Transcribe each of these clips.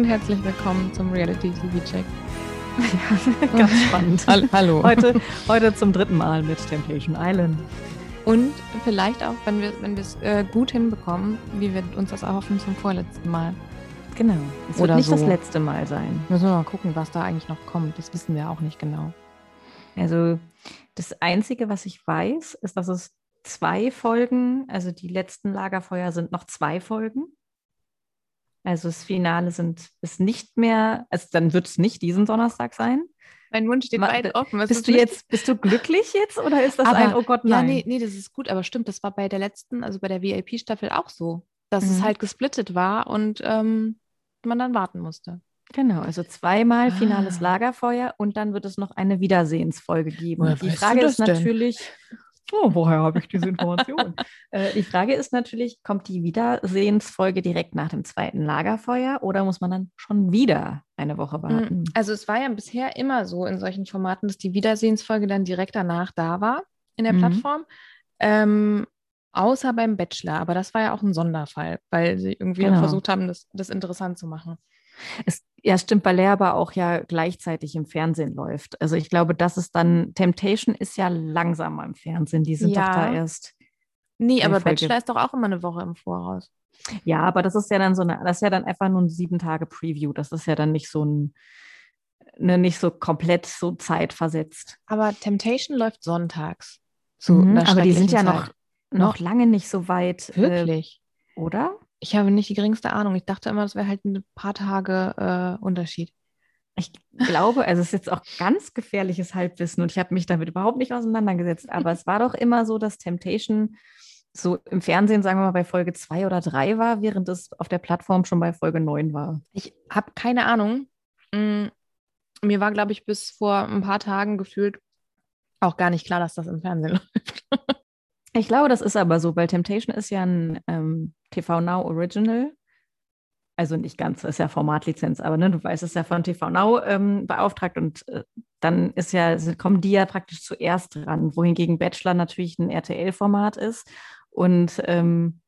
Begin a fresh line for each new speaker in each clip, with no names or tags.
Und herzlich willkommen zum Reality TV Check.
Ja, ganz spannend.
Hallo.
Heute, heute zum dritten Mal mit Temptation Island.
Und vielleicht auch, wenn wir wenn es äh, gut hinbekommen, wie wir uns das erhoffen, zum vorletzten Mal.
Genau. Es
Oder
wird nicht
so.
das letzte Mal sein.
Müssen wir mal gucken, was da eigentlich noch kommt. Das wissen wir auch nicht genau.
Also das Einzige, was ich weiß, ist, dass es zwei Folgen, also die letzten Lagerfeuer sind noch zwei Folgen. Also das Finale sind ist nicht mehr, also dann wird es nicht diesen Donnerstag sein.
Mein Mund steht
Ma-
weit offen. Was
Bist
ist
du jetzt, bist du glücklich jetzt oder ist das
Aber-
ein, oh Gott,
Ja,
nein?
nee, nee, das ist gut, aber stimmt, das war bei der letzten, also bei der VIP-Staffel auch so, dass es
Mhm.
halt gesplittet war und ähm, man dann warten musste.
Genau, also zweimal finales
Ah.
Lagerfeuer und dann wird es noch eine Wiedersehensfolge geben.
Woher
die Frage ist
denn?
natürlich, oh, woher habe ich diese Information? äh, die Frage ist natürlich, kommt die Wiedersehensfolge direkt nach dem zweiten Lagerfeuer oder muss man dann schon wieder eine Woche warten?
Also es war ja bisher immer so in solchen Formaten, dass die Wiedersehensfolge dann direkt danach da war in der
Mhm.
Plattform. Ähm, außer beim Bachelor, aber das war ja auch ein Sonderfall, weil sie irgendwie
Genau.
versucht haben, das, das interessant zu machen.
Es, ja, stimmt, weil er aber auch ja gleichzeitig im Fernsehen läuft. Also ich glaube, das ist dann, Temptation ist ja langsamer im Fernsehen. Die sind doch
Ja.
da erst.
Nee, aber
Folge.
Bachelor ist doch auch immer eine Woche im Voraus.
Ja, aber das ist ja dann so eine, das ist ja dann einfach nur ein sieben Tage Preview. Das ist ja dann nicht so ein, ne, nicht so komplett so zeitversetzt.
Aber Temptation läuft sonntags. Zu
Mhm, aber die sind ja noch,
Zeit.
noch lange nicht so weit, äh,
Wirklich?
oder?
Ich habe nicht die geringste Ahnung. Ich dachte immer, das wäre halt ein paar Tage äh, Unterschied.
Ich glaube, also es ist jetzt auch ganz gefährliches Halbwissen und ich habe mich damit überhaupt nicht auseinandergesetzt. Aber es war doch immer so, dass Temptation so im Fernsehen, sagen wir mal, bei Folge zwei oder drei war, während es auf der Plattform schon bei Folge neun war.
Ich habe keine Ahnung. Mm, Mir war, glaube ich, bis vor ein paar Tagen gefühlt auch gar nicht klar, dass das im Fernsehen läuft.
Ich glaube, das ist aber so, weil Temptation ist ja ein ähm, TV Now Original. Also nicht ganz, ist ja Formatlizenz, aber ne, du weißt, es ist ja von TV Now ähm, beauftragt und äh, dann ist ja, kommen die ja praktisch zuerst dran, wohingegen Bachelor natürlich ein RTL-Format ist. Und ähm,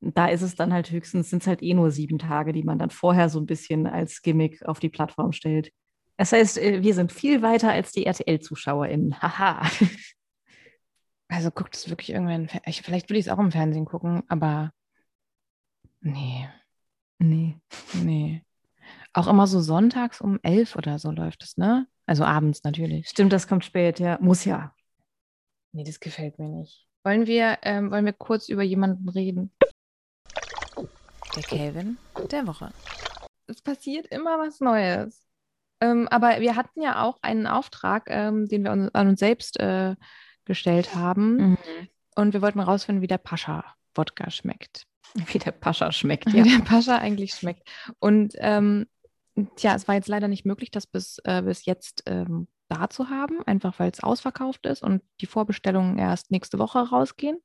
da ist es dann halt höchstens, sind es halt eh nur sieben Tage, die man dann vorher so ein bisschen als Gimmick auf die Plattform stellt. Das heißt, äh, wir sind viel weiter als die RTL-ZuschauerInnen. Haha.
Also guckt es wirklich ich, Vielleicht würde ich es auch im Fernsehen gucken, aber nee,
Nee.
nee. Auch immer so sonntags um elf oder so läuft es, ne? Also abends natürlich.
Stimmt, das kommt spät, ja. Muss ja.
Nee, das gefällt mir nicht. Wollen wir, ähm, wollen wir kurz über jemanden reden? Der Kelvin der Woche. Es passiert immer was Neues. Ähm, aber wir hatten ja auch einen Auftrag, ähm, den wir uns, an uns selbst äh, gestellt haben.
Mhm.
Und wir wollten rausfinden, wie der Pascha-Wodka schmeckt.
Wie der Pascha schmeckt,
Wie
ja.
der Pascha eigentlich schmeckt. Und ähm, tja, es war jetzt leider nicht möglich, das bis, äh, bis jetzt ähm, da zu haben, einfach weil es ausverkauft ist und die Vorbestellungen erst nächste Woche rausgehen.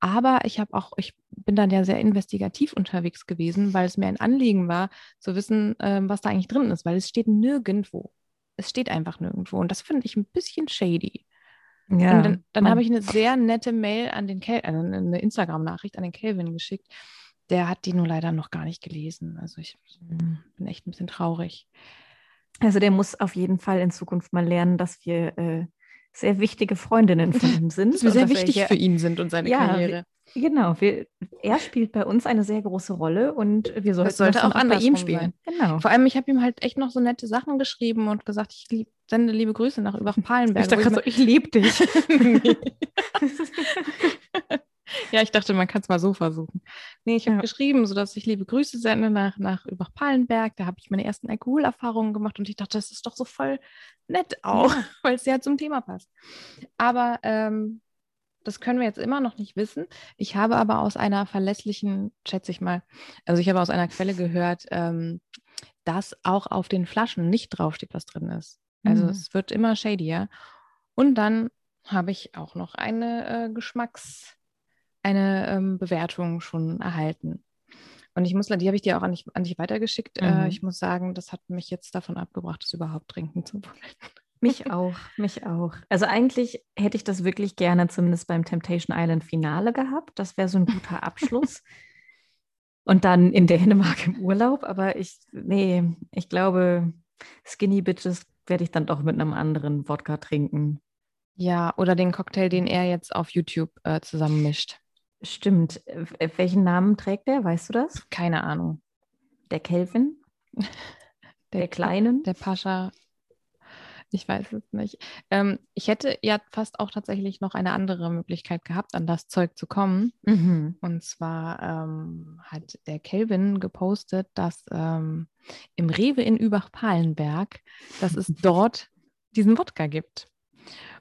Aber ich habe auch, ich bin dann ja sehr investigativ unterwegs gewesen, weil es mir ein Anliegen war, zu wissen, ähm, was da eigentlich drin ist, weil es steht nirgendwo. Es steht einfach nirgendwo. Und das finde ich ein bisschen shady.
Ja.
Und dann, dann habe ich eine sehr nette Mail an den Kel also eine Instagram-Nachricht an den Kelvin geschickt. Der hat die nur leider noch gar nicht gelesen. Also ich mm, bin echt ein bisschen traurig.
Also der muss auf jeden Fall in Zukunft mal lernen, dass wir äh, sehr wichtige Freundinnen von ihm sind.
Dass wir sehr
dass
wichtig
hier-
für ihn sind und seine
Ja,
Karriere.
Genau, wir, er spielt bei uns eine sehr große Rolle und wir sollten
sollte
das dann
auch
bei ihm spielen. Genau.
Vor allem, ich habe ihm halt echt noch so nette Sachen geschrieben und gesagt, ich lieb, sende liebe Grüße nach Überpalenberg.
Ich dachte gerade so, ich liebe dich.
Ja, ich dachte, man kann es mal so versuchen. Nee, ich habe
Ja.
geschrieben, sodass ich liebe Grüße sende nach, nach Überpallenberg. Da habe ich meine ersten Alkoholerfahrungen gemacht und ich dachte, das ist doch so voll nett auch, weil es ja zum Thema passt. Aber ähm, das können wir jetzt immer noch nicht wissen. Ich habe aber aus einer verlässlichen, schätze ich mal, also ich habe aus einer Quelle gehört, ähm, dass auch auf den Flaschen nicht draufsteht, was drin ist. Also
Mhm.
es wird immer shadier. Und dann habe ich auch noch eine äh, Geschmacks, eine ähm, Bewertung schon erhalten. Und ich muss, die habe ich dir auch an dich, an dich weitergeschickt. Äh,
Mhm.
ich muss sagen, das hat mich jetzt davon abgebracht, es überhaupt trinken zu wollen.
Mich auch, mich auch. Also eigentlich hätte ich das wirklich gerne zumindest beim Temptation Island Finale gehabt. Das wäre so ein guter Abschluss. Und dann in Dänemark im Urlaub. Aber ich, nee, ich glaube, Skinny Bitches werde ich dann doch mit einem anderen Wodka trinken.
Ja, oder den Cocktail, den er jetzt auf YouTube äh, zusammenmischt.
Stimmt. Äh, Welchen Namen trägt der? Weißt du das?
Keine Ahnung.
Der Kelvin? Der Kleinen?
Der Pascha. Ich weiß es nicht. Ähm, ich hätte ja fast auch tatsächlich noch eine andere Möglichkeit gehabt, an das Zeug zu kommen.
Mhm.
Und zwar ähm, hat der Kelvin gepostet, dass ähm, im Rewe in Übach-Palenberg, dass es dort diesen Wodka gibt.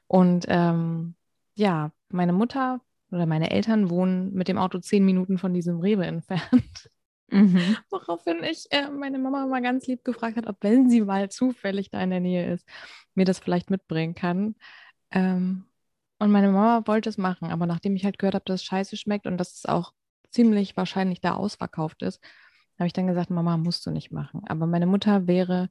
Und ähm, ja, meine Mutter oder meine Eltern wohnen mit dem Auto zehn Minuten von diesem Rewe entfernt.
Mhm.
Woraufhin ich äh, meine Mama mal ganz lieb gefragt hat, ob wenn sie mal zufällig da in der Nähe ist, mir das vielleicht mitbringen kann. Ähm, und meine Mama wollte es machen, aber nachdem ich halt gehört habe, dass es scheiße schmeckt und dass es auch ziemlich wahrscheinlich da ausverkauft ist, habe ich dann gesagt, Mama, musst du nicht machen. Aber meine Mutter wäre,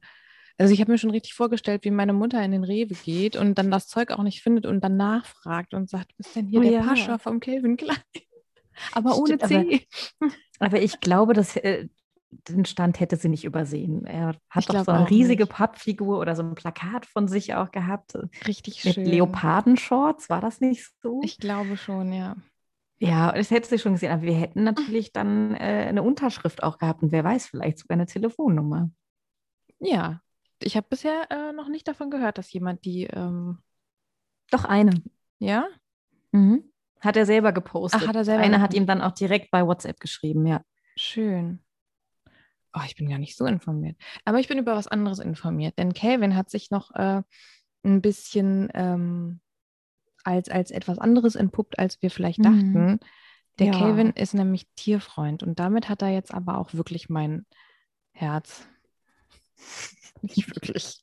also ich habe mir schon richtig vorgestellt, wie meine Mutter in den Rewe geht und dann das Zeug auch nicht findet und dann nachfragt und sagt, was ist denn hier
Oh
der
ja.
Pascha vom Calvin Klein? Aber ohne
Stimmt, aber-
C.
Aber ich glaube, dass äh, den Stand hätte sie nicht übersehen. Er hat
Ich
doch so eine riesige
nicht.
Pappfigur oder so ein Plakat von sich auch gehabt. äh,
Richtig
Mit
schön.
Leopardenshorts, war das nicht so?
Ich glaube schon, ja.
ja, das hätte sie schon gesehen. Aber wir hätten natürlich dann äh, eine Unterschrift auch gehabt und wer weiß, vielleicht sogar eine Telefonnummer.
Ja. Ich habe bisher äh, noch nicht davon gehört, dass jemand die, ähm,
Doch eine.
ja?
Mhm. Hat er selber gepostet.
Ach, hat er selber
Eine hat ihm dann auch direkt bei WhatsApp geschrieben, ja.
Schön. Oh, ich bin gar nicht so informiert. Aber ich bin über was anderes informiert, denn Calvin hat sich noch äh, ein bisschen ähm, als, als etwas anderes entpuppt, als wir vielleicht
Mhm.
dachten. Der
Ja.
Calvin ist nämlich Tierfreund und damit hat er jetzt aber auch wirklich mein Herz. Nicht wirklich.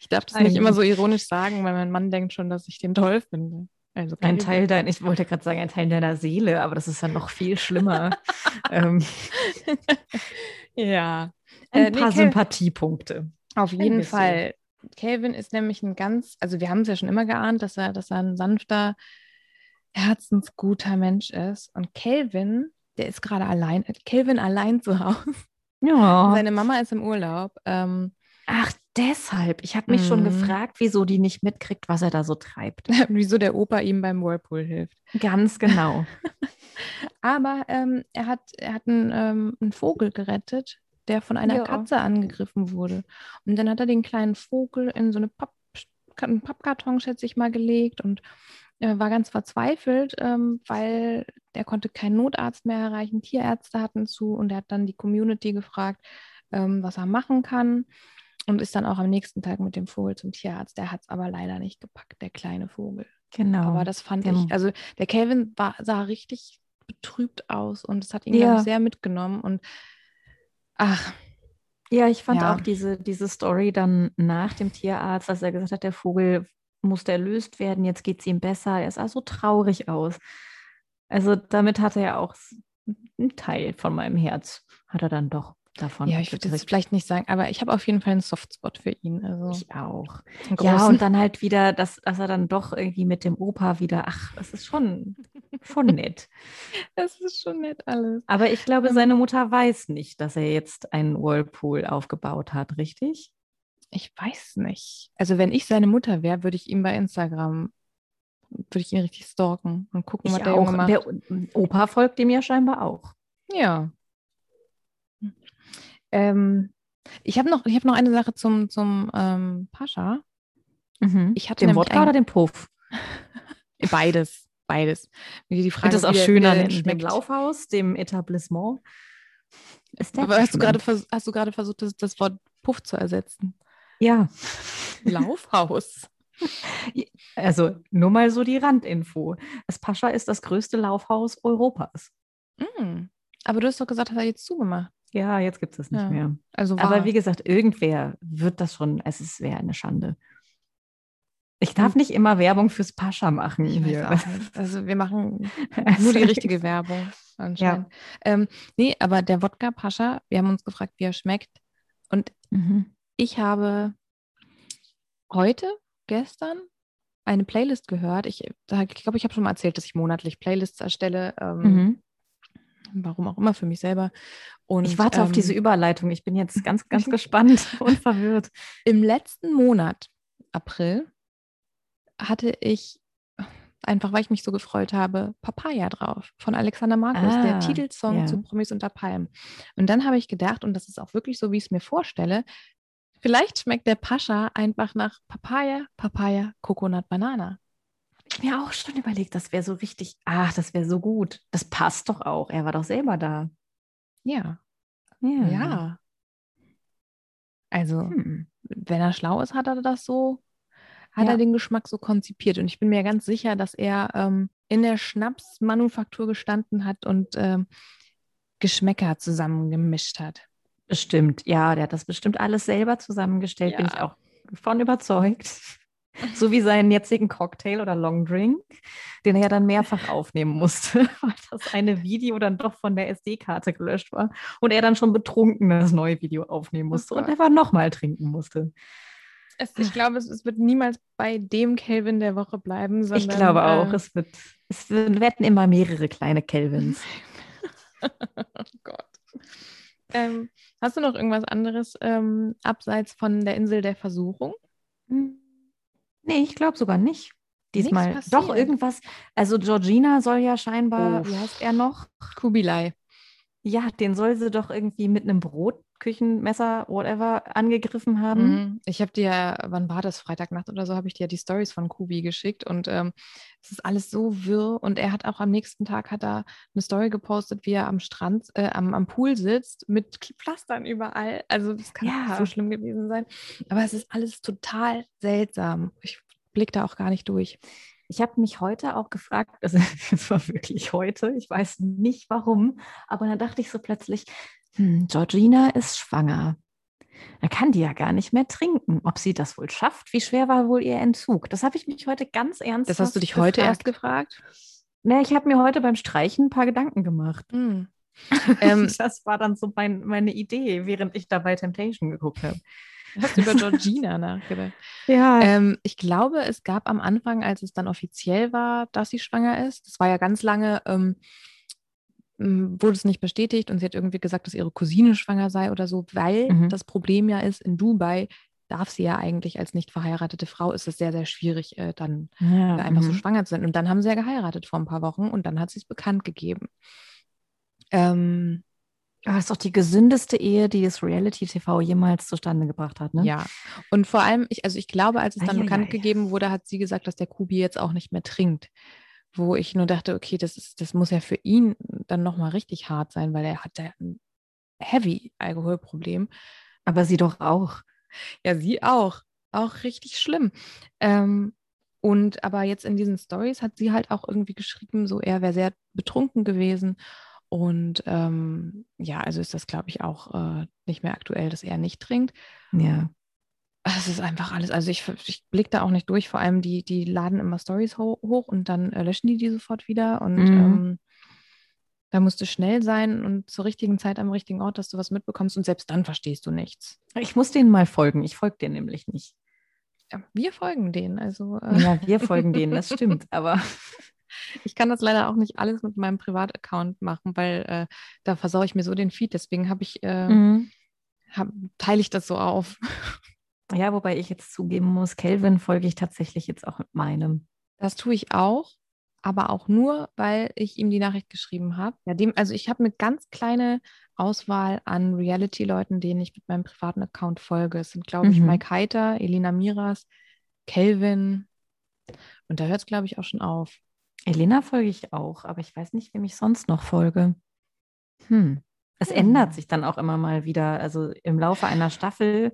Ich darf das nicht
Ei.
immer so ironisch sagen, weil mein Mann denkt schon, dass ich den toll finde. Also
Ein Teil deiner, ich wollte gerade sagen, ein Teil deiner Seele, aber das ist ja noch viel schlimmer. ähm,
Ja.
ein
Äh, nee,
paar
Cal-
Sympathiepunkte.
Auf jeden. Fall. Calvin ist nämlich ein ganz, also wir haben es ja schon immer geahnt, dass er, dass er ein sanfter, herzensguter Mensch ist. Und Calvin, der ist gerade allein, Calvin allein zu Hause.
Ja.
Seine Mama ist im Urlaub. Ähm,
Ach, deshalb. Ich habe mich schon
Mhm.
gefragt, wieso die nicht mitkriegt, was er da so treibt.
wieso der Opa ihm beim Whirlpool hilft.
Ganz genau.
Aber ähm, er hat, er hat einen, ähm, einen Vogel gerettet, der von einer
Ja.
Katze angegriffen wurde. Und dann hat er den kleinen Vogel in so eine Papp, einen Pappkarton, schätze ich mal, gelegt und war ganz verzweifelt, ähm, weil er konnte keinen Notarzt mehr erreichen. Tierärzte hatten zu und er hat dann die Community gefragt, ähm, was er machen kann. Und ist dann auch am nächsten Tag mit dem Vogel zum Tierarzt. Der hat es aber leider nicht gepackt, der kleine Vogel.
Genau.
Aber das fand
der-
ich, also der Calvin war, sah richtig betrübt aus und es hat ihn,
Ja.
sehr mitgenommen. Und ach,
ja, ich fand
Ja.
auch diese, diese Story dann nach dem Tierarzt, dass er gesagt hat, der Vogel musste erlöst werden, jetzt geht es ihm besser. Er sah so traurig aus. Also damit hat er ja auch einen Teil von meinem Herz, hat er dann doch davon.
ja, ich würde
gekriegt.
vielleicht nicht sagen, aber ich habe auf jeden Fall einen Softspot für ihn. Also
Ich auch. Ja, und dann halt wieder, dass, dass er dann doch irgendwie mit dem Opa wieder, ach, das ist schon, schon nett.
das ist schon nett alles.
Aber ich glaube,
Ähm.
seine Mutter weiß nicht, dass er jetzt einen Whirlpool aufgebaut hat, richtig?
Ich weiß nicht. Also wenn ich seine Mutter wäre, würde ich ihm bei Instagram, würde ich ihn richtig stalken und gucken, was
Ich
der Junge
auch.
macht.
Der Opa folgt ihm ja scheinbar auch.
Ja. Ähm, ich habe noch, ich hab noch eine Sache zum, zum ähm, Pascha. Ich hatte
den Wodka
ein-
oder den Puff?
Beides, beides. Wie die Frage,
das auch
wie der- der
dem, dem. Laufhaus, dem Etablissement.
Aber hast du gerade hast du gerade versucht, das, das Wort Puff zu ersetzen?
Ja,
Laufhaus.
also nur mal so die Randinfo. Das Pascha ist das größte Laufhaus Europas.
Mm. Aber du hast doch gesagt, hat er jetzt zugemacht.
Ja, jetzt gibt es das nicht
Ja.
mehr.
Also
Aber wie gesagt, irgendwer wird das schon, es wäre eine Schande. Ich darf
Hm.
nicht immer Werbung fürs Pascha machen. hier.
Also wir machen nur die
ich-
richtige Werbung anscheinend. Ähm, nee, aber der Wodka Pascha, wir haben uns gefragt, wie er schmeckt. Und
Mhm.
Ich habe heute, gestern, eine Playlist gehört. Ich, ich glaube, ich habe schon mal erzählt, dass ich monatlich Playlists erstelle. Ähm,
Mhm.
Warum auch immer für mich selber. Und,
Ich warte auf
ähm,
diese Überleitung. Ich bin jetzt ganz, ganz gespannt und verwirrt.
Im letzten Monat, April, hatte ich, einfach weil ich mich so gefreut habe, Papaya drauf von Alexander Markus,
Ah,
der Titelsong
ja.
zu Promis unter Palmen. Und dann habe ich gedacht, und das ist auch wirklich so, wie ich es mir vorstelle, vielleicht schmeckt der Pascha einfach nach Papaya, Papaya, Coconut, Banana.
Ich mir auch schon überlegt, das wäre so richtig, ach, das wäre so gut. Das passt doch auch. Er war doch selber da.
Ja,
Ja.
ja. Also,
Hm.
wenn er schlau ist, hat er das so, hat
Ja.
er den Geschmack so konzipiert. Und ich bin mir ganz sicher, dass er ähm, in der Schnapsmanufaktur gestanden hat und ähm, Geschmäcker zusammengemischt hat.
Bestimmt, ja, der hat das bestimmt alles selber zusammengestellt, bin ich
Ja.
auch von überzeugt. So wie seinen jetzigen Cocktail oder Long Drink, den er ja dann mehrfach aufnehmen musste, weil das eine Video dann doch von der SD-Karte gelöscht war und er dann schon betrunken das neue Video aufnehmen musste und
Gott.
einfach nochmal trinken musste.
Es, ich glaube, es, es wird niemals bei dem Kelvin der Woche bleiben, sondern.
ich glaube auch,
äh,
es, wird, es werden immer mehrere kleine Kelvins.
oh Gott. Ähm, hast du noch irgendwas anderes ähm, abseits von der Insel der Versuchung?
Hm. Nee, ich glaube sogar nicht. Diesmal doch irgendwas. Also Georgina soll ja scheinbar,
Oh.
wie heißt er noch?
Kubilai.
Ja, den soll sie doch irgendwie mit einem Brot, Küchenmesser, whatever, angegriffen haben.
Mhm. Ich habe dir, wann war das? Freitagnacht oder so, habe ich dir die Stories von Kubi geschickt und ähm, es ist alles so wirr. Und er hat auch am nächsten Tag hat er eine Story gepostet, wie er am Strand, äh, am, am Pool sitzt mit Pflastern überall. Also das kann
Ja.
nicht so schlimm gewesen sein. Aber es ist alles total seltsam. Ich blicke da auch gar nicht durch.
Ich habe mich heute auch gefragt, also es war wirklich heute, ich weiß nicht warum, aber dann dachte ich so plötzlich, hm, Georgina ist schwanger. Da kann die ja gar nicht mehr trinken. Ob sie das wohl schafft? Wie schwer war wohl ihr Entzug? Das habe ich mich heute ganz ernst
Das hast du dich heute erst gefragt?
Ne, ich habe mir heute beim Streichen ein paar Gedanken gemacht.
Ähm,
das war dann so mein, meine Idee, während ich da bei Temptation geguckt habe.
hast du über Georgina nachgedacht?
Ja,
Ähm, ich glaube, es gab am Anfang, als es dann offiziell war, dass sie schwanger ist, das war ja ganz lange, ähm, wurde es nicht bestätigt und sie hat irgendwie gesagt, dass ihre Cousine schwanger sei oder so, weil
Mhm.
das Problem ja ist, in Dubai darf sie ja eigentlich als nicht verheiratete Frau, ist es sehr, sehr schwierig, äh, dann
ja
einfach so
mhm.
schwanger zu sein. Und dann haben sie ja geheiratet vor ein paar Wochen und dann hat sie es bekannt gegeben. Ähm,
Aber das ist doch die gesündeste Ehe, die das Reality TV jemals zustande gebracht hat, ne?
Ja, und vor allem, ich, also ich glaube, als es dann
Eieiei.
bekannt gegeben wurde, hat sie gesagt, dass der Kubi jetzt auch nicht mehr trinkt. Wo ich nur dachte, okay, das ist, das muss ja für ihn dann nochmal richtig hart sein, weil er hat ja ein heavy Alkoholproblem.
Aber sie doch auch.
Ja, sie auch. Auch richtig schlimm. Ähm, und aber jetzt in diesen Stories hat sie halt auch irgendwie geschrieben, so er wäre sehr betrunken gewesen. Und ähm, ja, also ist das, glaube ich, auch äh, nicht mehr aktuell, dass er nicht trinkt.
Ja.
Es ist einfach alles, also ich, ich blicke da auch nicht durch, vor allem die, die laden immer Stories ho hoch und dann äh, löschen die die sofort wieder und
Mhm.
ähm, da musst du schnell sein und zur richtigen Zeit am richtigen Ort, dass du was mitbekommst und selbst dann verstehst du nichts.
Ich muss denen mal folgen. Ich folge denen nämlich nicht.
Ja, wir folgen denen, also äh,
Ja, wir folgen denen, das stimmt. Aber
ich kann das leider auch nicht alles mit meinem Privataccount machen, weil äh, da versaue ich mir so den Feed, deswegen habe ich, äh,
Mhm.
hab, teile ich das so auf.
Ja, wobei ich jetzt zugeben muss, Kelvin folge ich tatsächlich jetzt auch mit meinem.
Das tue ich auch, aber auch nur, weil ich ihm die Nachricht geschrieben habe. Ja, dem, also ich habe eine ganz kleine Auswahl an Reality-Leuten, denen ich mit meinem privaten Account folge. Es sind, glaube ich,
Mhm.
Mike Heiter, Elena Miras, Kelvin. Und da hört es, glaube ich, auch schon auf.
Elena folge ich auch, aber ich weiß nicht, wem ich sonst noch folge. Hm. Es
Hm.
ändert sich dann auch immer mal wieder. Also im Laufe einer Staffel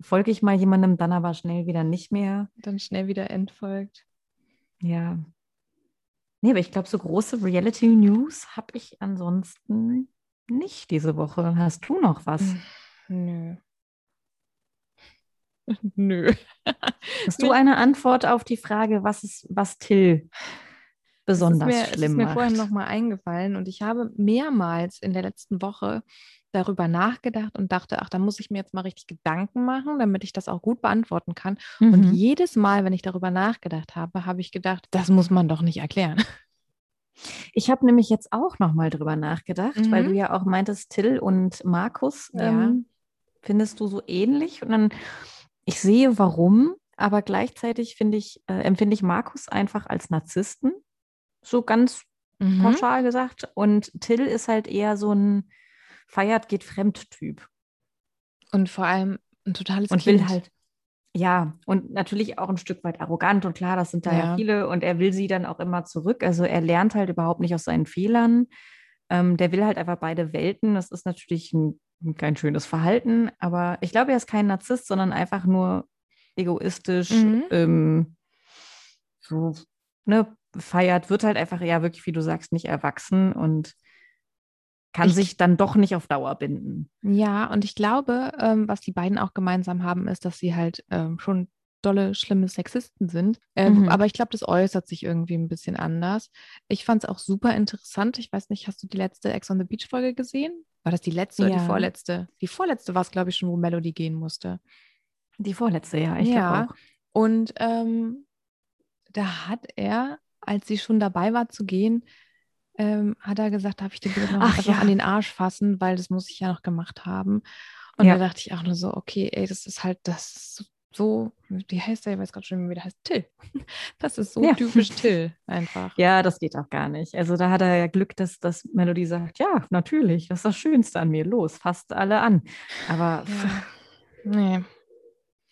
folge ich mal jemandem, dann aber schnell wieder nicht mehr.
Dann schnell wieder entfolgt.
Ja. Nee, aber ich glaube, so große Reality-News habe ich ansonsten nicht diese Woche. Hast du noch was?
Hm, Nö. Nö.
Hast du eine Antwort auf die Frage, was ist, was Till besonders
es ist mir,
schlimm
es ist mir
macht?
vorhin nochmal eingefallen und ich habe mehrmals in der letzten Woche darüber nachgedacht und dachte, ach, da muss ich mir jetzt mal richtig Gedanken machen, damit ich das auch gut beantworten kann. Und
Mhm.
jedes Mal, wenn ich darüber nachgedacht habe, habe ich gedacht, das muss man doch nicht erklären.
Ich habe nämlich jetzt auch noch mal drüber nachgedacht, weil
Mhm.
du ja auch meintest, Till und Markus
Ja.
ähm, findest du so ähnlich. Und dann, ich sehe warum, aber gleichzeitig finde ich, äh, empfinde ich Markus einfach als Narzissten. So ganz
Mhm.
pauschal gesagt. Und Till ist halt eher so ein feiert, geht fremd Typ.
Und vor allem ein totales
Und
Kind.
will halt, ja, und natürlich auch ein Stück weit arrogant und klar, das sind da ja,
Ja.
viele und er will sie dann auch immer zurück. Also er lernt halt überhaupt nicht aus seinen Fehlern. Ähm, der will halt einfach beide Welten. Das ist natürlich ein, kein schönes Verhalten, aber ich glaube, er ist kein Narzisst, sondern einfach nur egoistisch,
Mhm.
ähm, so, ne, feiert, wird halt einfach, ja, wirklich, wie du sagst, nicht erwachsen und kann
Ich-
sich dann doch nicht auf Dauer binden.
Ja, und ich glaube, ähm, was die beiden auch gemeinsam haben, ist, dass sie halt ähm, schon dolle, schlimme Sexisten sind. Äh,
Mhm.
Aber ich glaube, das äußert sich irgendwie ein bisschen anders. Ich fand es auch super interessant. Ich weiß nicht, hast du die letzte Ex on the Beach Folge gesehen? War das die letzte oder
Ja.
die vorletzte? Die vorletzte war es, glaube ich, schon, wo Melody gehen musste.
Die vorletzte, ja, ich
Ja.
glaube auch.
Und ähm, da hat er, als sie schon dabei war zu gehen, ähm, hat er gesagt, darf ich dir bitte noch
ja.
an den Arsch fassen, weil das muss ich ja noch gemacht haben. Und
Ja.
da dachte ich auch nur so, okay, ey, das ist halt das so, wie heißt der? Ich weiß gerade schon, wie der heißt. Till. Das ist so
Ja.
typisch Till einfach.
Ja, das geht auch gar nicht. Also da hat er ja Glück, dass das Melody sagt, ja, natürlich, das ist das Schönste an mir. Los, fasst alle an. Aber
Ja. Nee.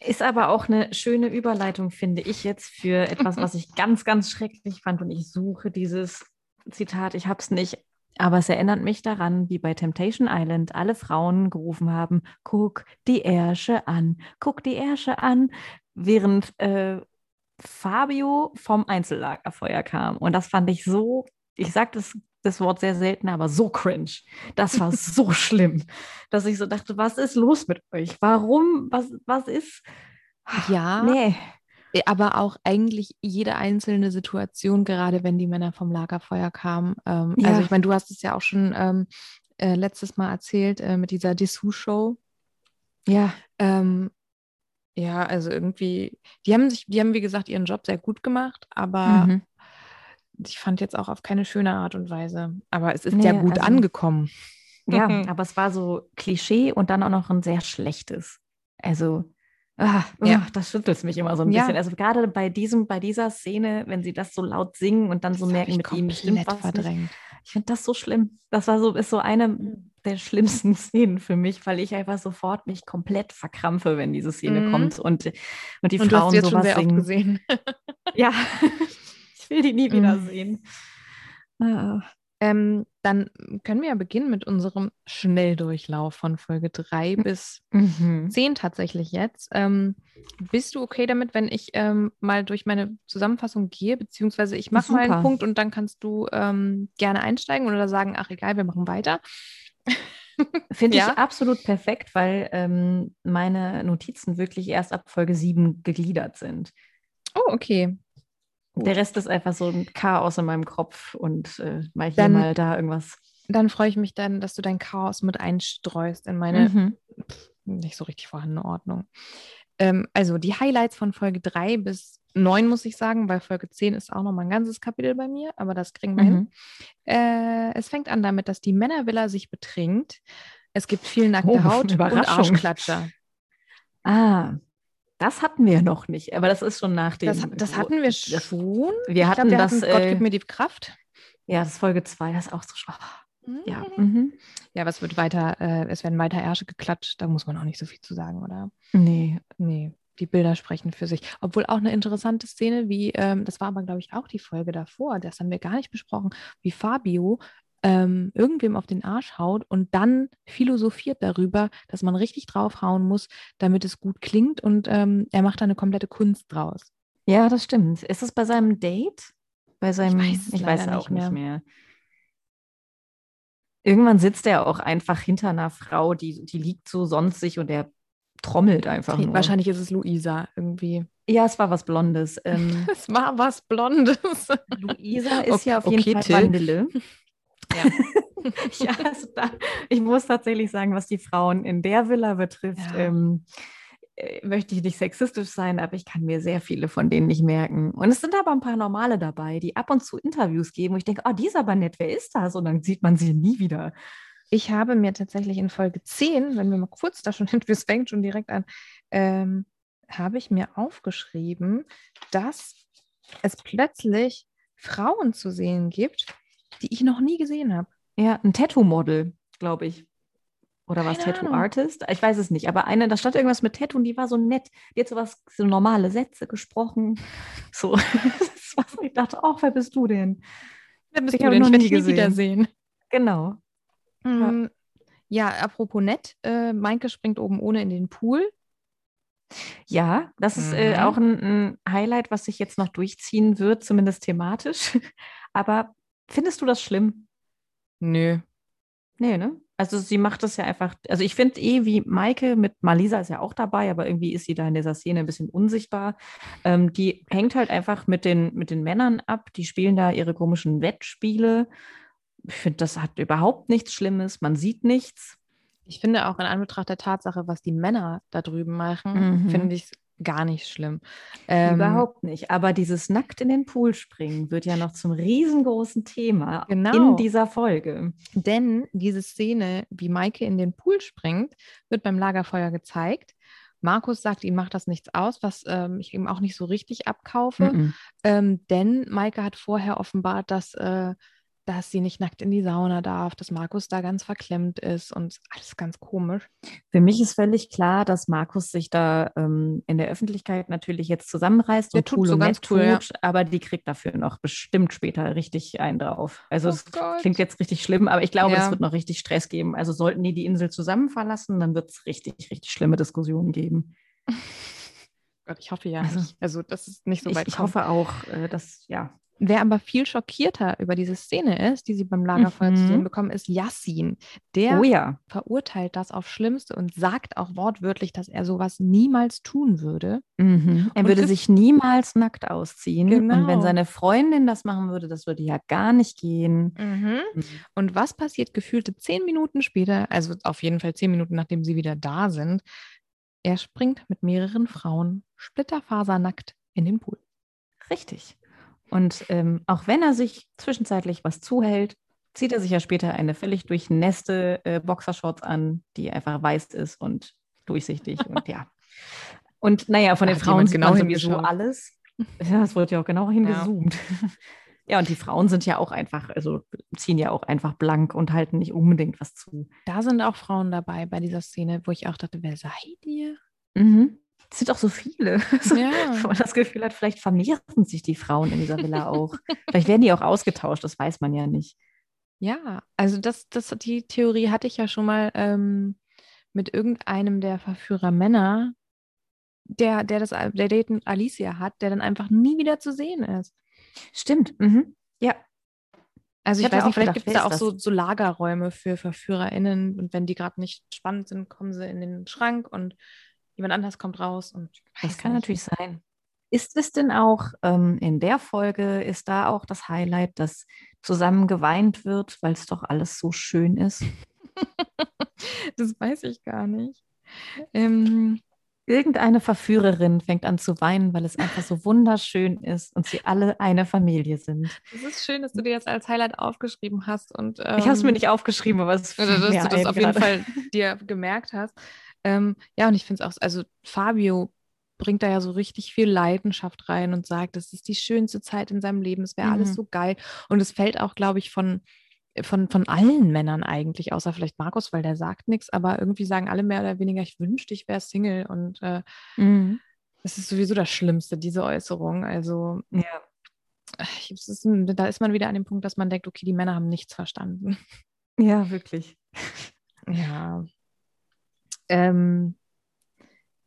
ist aber auch eine schöne Überleitung, finde ich jetzt, für etwas, was ich ganz, ganz schrecklich fand. Und ich suche dieses Zitat, ich habe es nicht. Aber es erinnert mich daran, wie bei Temptation Island alle Frauen gerufen haben, guck die Ärsche an, guck die Ärsche an, während äh, Fabio vom Einzellagerfeuer kam. Und das fand ich so, ich sage das, das Wort sehr selten, aber so cringe. Das war so schlimm, dass ich so dachte, was ist los mit euch? Warum? Was, was ist?
Ja,
Nee.
Äh, aber auch eigentlich jede einzelne Situation, gerade wenn die Männer vom Lagerfeuer kamen. Ähm,
Ja.
Also ich meine, du hast es ja auch schon ähm, äh, letztes Mal erzählt äh, mit dieser Dessous-Show.
Ja,
Ähm, ja, also irgendwie, die haben sich, die haben, wie gesagt, ihren Job sehr gut gemacht, aber
mhm.
ich fand jetzt auch auf keine schöne Art und Weise. Aber es ist
Nee,
ja gut
also-
angekommen.
ja, aber es war so Klischee und dann auch noch ein sehr schlechtes. Also, ah,
Ja.
ah, das schüttelt mich immer so ein
Ja.
bisschen. Also gerade bei diesem, bei dieser Szene, wenn sie das so laut singen und dann so
Das
merken, mit ihm stimmt was nicht.
verdrängt.
Ich finde das so schlimm. Das war so, ist so eine der schlimmsten Szenen für mich, weil ich einfach sofort mich komplett verkrampfe, wenn diese Szene
Mhm.
kommt und, und die
Und du hast
Frauen
jetzt schon
sowas
sehr oft
singen.
gesehen.
Ja, ich will die nie wieder
Mhm.
sehen. Ah.
Ähm, dann können wir ja beginnen mit unserem Schnelldurchlauf von Folge 3 bis
Mhm.
10 tatsächlich jetzt. Ähm, bist du okay damit, wenn ich ähm, mal durch meine Zusammenfassung gehe, beziehungsweise ich mache mal einen. Punkt und dann kannst du ähm, gerne einsteigen oder sagen, ach egal, wir machen weiter.
Finde
Ja.
ich absolut perfekt, weil ähm, meine Notizen wirklich erst ab Folge 7 gegliedert sind.
Oh, okay. Gut.
Der Rest ist einfach so ein Chaos in meinem Kopf und äh, mal hier,
Dann-
mal da irgendwas.
Dann freue ich mich dann, dass du dein Chaos mit einstreust in meine
Mhm.
nicht so richtig vorhandene Ordnung. Ähm, also die Highlights von Folge 3 bis 9 muss ich sagen, weil Folge 10 ist auch nochmal ein ganzes Kapitel bei mir, aber das kriegen wir hin.
Mhm.
Äh, es fängt an damit, dass die Männervilla sich betrinkt. Es gibt viel nackte
Oh,
Haut und. Arschklatscher.
Ah, das hatten wir noch nicht, aber das ist schon nach dem.
Das, das hatten wir schon.
Wir hatten
glaub, wir
das.
hatten Gott
äh,
gib mir die Kraft.
ja, das ist Folge 2, das ist auch so. sch- Oh, ja.
Mhm.
Mhm.
Ja, es wird weiter, äh, es werden weiter Ärsche geklatscht. Da muss man auch nicht so viel zu sagen, oder?
Nee.
Nee, die Bilder sprechen für sich. Obwohl auch eine interessante Szene, wie, ähm, das war aber, glaube ich, auch die Folge davor, das haben wir gar nicht besprochen, wie Fabio ähm, irgendwem auf den Arsch haut und dann philosophiert darüber, dass man richtig draufhauen muss, damit es gut klingt und ähm, er macht da eine komplette Kunst draus.
Ja, das stimmt. Ist es bei seinem Date? Bei seinem,
weiß es
ich weiß auch
nicht
nicht mehr. Irgendwann sitzt er auch einfach hinter einer Frau, die, die liegt so sonstig und er trommelt einfach nur.
Wahrscheinlich ist es Luisa irgendwie.
Ja, es war was Blondes. Ähm,
Es war was Blondes.
Luisa ist
Okay,
ja auf jeden
okay,
Fall
Till. Ja.
ja, also da, ich muss tatsächlich sagen, was die Frauen in der Villa betrifft,
Ja.
ähm, äh, möchte ich nicht sexistisch sein, aber ich kann mir sehr viele von denen nicht merken. Und es sind aber ein paar Normale dabei, die ab und zu Interviews geben, wo ich denke, oh, die ist aber nett, wer ist das? Und dann sieht man sie nie wieder.
Ich habe mir tatsächlich in Folge 10, wenn wir mal kurz da schon hin, es fängt schon direkt an, ähm, habe ich mir aufgeschrieben, dass es plötzlich Frauen zu sehen gibt, die ich noch nie gesehen habe.
Ja, ein Tattoo-Model, glaube ich. Oder was,
Keine Ahnung.
Tattoo-Artist? Ich weiß es nicht. Aber eine, da stand irgendwas mit Tattoo und die war so nett. Die hat so was, so normale Sätze gesprochen. So. War ich dachte, ach, wer bist du denn?
Wer bist
Ich
du
habe
denn?
noch
Ich werde
nie
dich nie
gesehen.
wiedersehen.
Genau.
Mm, Ja, apropos nett, äh, Maike springt oben ohne in den Pool.
Ja, das ist äh,
Mhm.
auch ein, ein Highlight, was sich jetzt noch durchziehen wird, zumindest thematisch. Aber findest du das schlimm?
Nö.
Nee, ne? Also sie macht das ja einfach, also ich finde eh, wie Maike mit Malisa ist ja auch dabei, aber irgendwie ist sie da in dieser Szene ein bisschen unsichtbar. Ähm, die hängt halt einfach mit den, mit den Männern ab, die spielen da ihre komischen Wettspiele. Ich finde, das hat überhaupt nichts Schlimmes, man sieht nichts.
Ich finde auch in Anbetracht der Tatsache, was die Männer da drüben machen,
Mhm.
finde ich es gar nicht schlimm. Ähm,
Überhaupt nicht. Aber dieses nackt in den Pool springen wird ja noch zum riesengroßen Thema
Genau.
in dieser Folge.
Denn diese Szene, wie Maike in den Pool springt, wird beim Lagerfeuer gezeigt. Markus sagt, ihm macht das nichts aus, was ähm, ich ihm auch nicht so richtig abkaufe.
Mhm.
Ähm, denn Maike hat vorher offenbart, dass, äh, dass sie nicht nackt in die Sauna darf, dass Markus da ganz verklemmt ist und alles ganz komisch.
Für mich ist völlig klar, dass Markus sich da ähm, in der Öffentlichkeit natürlich jetzt zusammenreißt
Der
und
tut
cool
so
und
ganz
nett
cool, ja.
aber die kriegt dafür noch bestimmt später richtig einen drauf. Also
Oh
es
Gott.
klingt jetzt richtig schlimm, aber ich glaube,
Ja.
es wird noch richtig Stress geben. Also sollten die die Insel zusammen verlassen, dann wird es richtig, richtig schlimme Diskussionen geben.
Gott, ich hoffe ja
Also.
Also, das ist nicht so
ich
weit
ich
kommt.
hoffe auch, äh, dass, ja,
Wer aber viel schockierter über diese Szene ist, die sie beim Lagerfeuer zu
Mhm.
sehen bekommen, ist Yassin. Der
oh ja,
verurteilt das aufs Schlimmste und sagt auch wortwörtlich, dass er sowas niemals tun würde.
Mhm. Er
Und
würde sich niemals nackt ausziehen. Und wenn
Genau.
seine Freundin das machen würde, das würde ja gar nicht gehen. Mhm.
Und was passiert gefühlte zehn Minuten später, also auf jeden Fall zehn Minuten, nachdem sie wieder da sind? Er springt mit mehreren Frauen splitterfasernackt in den Pool.
Richtig. Und ähm, auch wenn er sich zwischenzeitlich was zuhält, zieht er sich ja später eine völlig durchnässte äh, Boxershorts an, die einfach weiß ist und durchsichtig und ja. Und naja, von den
hat
Frauen
genau
sowieso alles. Ja, es wird ja auch genau hingezoomt. Ja. und die Frauen sind ja auch einfach, also ziehen ja auch einfach blank und halten nicht unbedingt was zu.
Da sind auch Frauen dabei bei dieser Szene, wo ich auch dachte, wer seid ihr?
Mhm. Es sind auch so viele.
Ja.
Wo man das Gefühl hat, vielleicht vermehren sich die Frauen in dieser Villa auch. vielleicht werden die auch ausgetauscht, das weiß man ja nicht.
Ja, also das, das, die Theorie hatte ich ja schon mal ähm, mit irgendeinem der Verführer Männer, der, der das, der Dayton Alicia hat, der dann einfach nie wieder zu sehen ist.
Stimmt. Mhm. Ja.
Also
Ich
ich, weiß nicht, vielleicht gibt es da auch so, so Lagerräume für VerführerInnen und wenn die gerade nicht spannend sind, kommen sie in den Schrank und jemand anders kommt raus und
Das kann
nicht.
natürlich sein. Ist es denn auch ähm, in der Folge, ist da auch das Highlight, dass zusammen geweint wird, weil es doch alles so schön ist?
Das weiß ich gar nicht. Ähm,
Irgendeine Verführerin fängt an zu weinen, weil es einfach so wunderschön ist und sie alle eine Familie sind.
es ist schön, dass du dir das als Highlight aufgeschrieben hast und
ich habe es
ähm,
mir nicht aufgeschrieben, aber es
Oder dass du das auf jeden. Fall dir gemerkt hast. Ähm, ja, und ich finde es auch, also Fabio bringt da ja so richtig viel Leidenschaft rein und sagt, das ist die schönste Zeit in seinem Leben, es wäre alles
Mhm.
so geil. Und es fällt auch, glaube ich, von, von, von allen Männern eigentlich, außer vielleicht Markus, weil der sagt nichts, aber irgendwie sagen alle mehr oder weniger, ich wünschte, ich wäre Single. Und äh,
Mhm.
es ist sowieso das Schlimmste, diese Äußerung. Also
Ja.
ist da ist man wieder an dem Punkt, dass man denkt, okay, die Männer haben nichts verstanden.
ja, wirklich.
Ja. Ähm,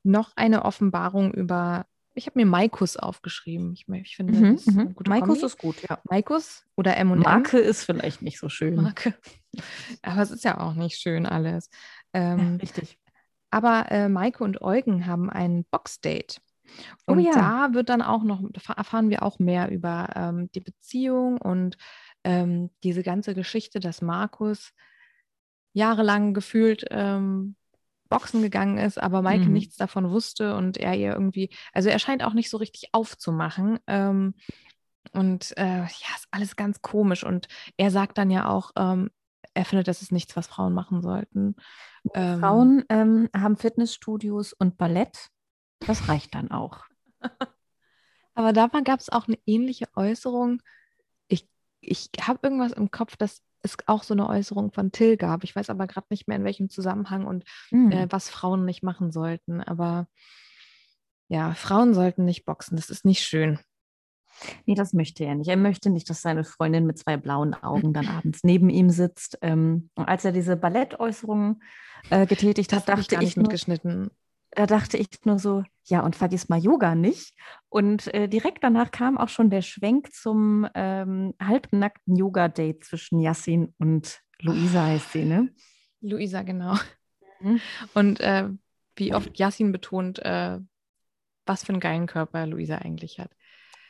noch eine Offenbarung über, ich habe mir Maikus aufgeschrieben. Ich, ich finde,
Mhm,
das ist eine
mhm.
gute
Maikus
Kombi.
ist gut, ja.
Maikus oder M&M.
Marke ist vielleicht nicht so schön.
Marke. Aber es ist ja auch nicht schön alles. Ähm,
Ja, richtig.
aber äh, Maike und Eugen haben ein Boxdate.
Oh
Und
ja.
da wird dann auch noch, da erfahren wir auch mehr über ähm, die Beziehung und ähm, diese ganze Geschichte, dass Markus jahrelang gefühlt ähm, Boxen gegangen ist, aber Maike
Mhm.
nichts davon wusste und er ihr irgendwie, also er scheint auch nicht so richtig aufzumachen. Ähm, und äh, ja, ist alles ganz komisch. Und er sagt dann ja auch, ähm, er findet, das ist nichts, was Frauen machen sollten. Ähm,
Frauen ähm, haben Fitnessstudios und Ballett. Das reicht dann auch.
Aber da gab es auch eine ähnliche Äußerung. Ich, ich habe irgendwas im Kopf, dass es auch so eine Äußerung von Till gab. Ich weiß aber gerade nicht mehr, in welchem Zusammenhang und
Hm.
äh, was Frauen nicht machen sollten. Aber ja, Frauen sollten nicht boxen. Das ist nicht schön.
Nee, das möchte er nicht. Er möchte nicht, dass seine Freundin mit zwei blauen Augen dann abends neben ihm sitzt. Ähm, und als er diese Ballettäußerungen äh, getätigt
Das
hat,
ich
dachte ich, nur,
mitgeschnitten.
Da dachte ich nur so, ja, und vergiss mal Yoga nicht. Und äh, direkt danach kam auch schon der Schwenk zum ähm, halbnackten Yoga-Date zwischen Yassin und Luisa heißt sie, ne?
Luisa, genau.
Mhm.
Und äh, wie oft Yassin betont, äh, was für einen geilen Körper Luisa eigentlich hat.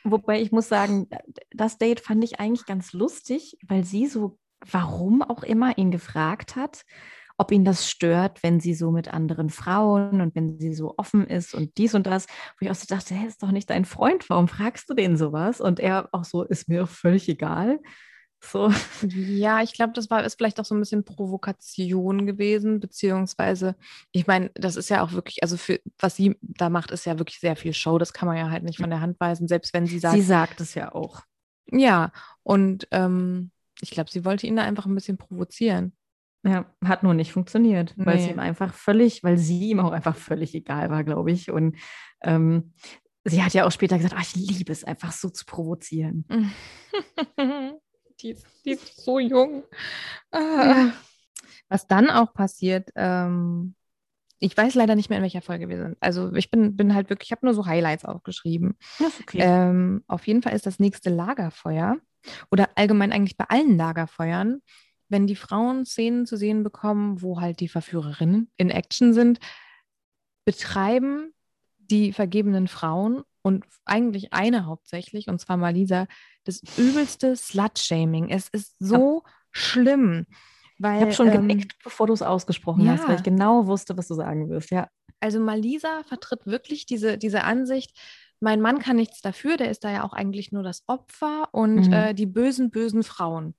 Wobei ich muss sagen, das Date fand ich eigentlich ganz lustig, weil sie so, warum auch immer, ihn gefragt hat, ob ihn das stört, wenn sie so mit anderen Frauen und wenn sie so offen ist und dies und das, wo ich auch so dachte, hey, ist doch nicht dein Freund, warum fragst du den sowas? Und er auch so, ist mir völlig egal. So,
Ja, ich glaube, das war ist vielleicht auch so ein bisschen Provokation gewesen, beziehungsweise, ich meine, das ist ja auch wirklich, also für was sie da macht, ist ja wirklich sehr viel Show. Das kann man ja halt nicht von der Hand weisen, selbst wenn sie sagt,
sie sagt es ja auch.
ja. Und ähm, ich glaube, sie wollte ihn da einfach ein bisschen provozieren.
Ja, hat nur nicht funktioniert, weil es
Nee.
ihm einfach völlig, weil sie ihm auch einfach völlig egal war, glaube ich. Und ähm, sie hat ja auch später gesagt, ah, ich liebe es einfach so zu provozieren.
die, ist, die ist so jung. Ah. Was dann auch passiert, ähm, ich weiß leider nicht mehr, in welcher Folge wir sind. Also ich bin, bin halt wirklich, ich habe nur so Highlights aufgeschrieben.
Ja, okay.
Ähm, auf jeden Fall ist das nächste Lagerfeuer oder allgemein eigentlich bei allen Lagerfeuern, wenn die Frauen Szenen zu sehen bekommen, wo halt die Verführerinnen in Action sind, betreiben die vergebenen Frauen und eigentlich eine hauptsächlich, und zwar Malisa, das übelste Slut-Shaming. Es ist so schlimm. Weil,
Ich habe schon
ähm,
genickt, bevor du es ausgesprochen hast, weil
ja.
ich genau wusste, was du sagen wirst. Ja,
Also Malisa vertritt wirklich diese, diese Ansicht, mein Mann kann nichts dafür, der ist da ja auch eigentlich nur das Opfer und
Mhm.
äh, die bösen, bösen Frauen.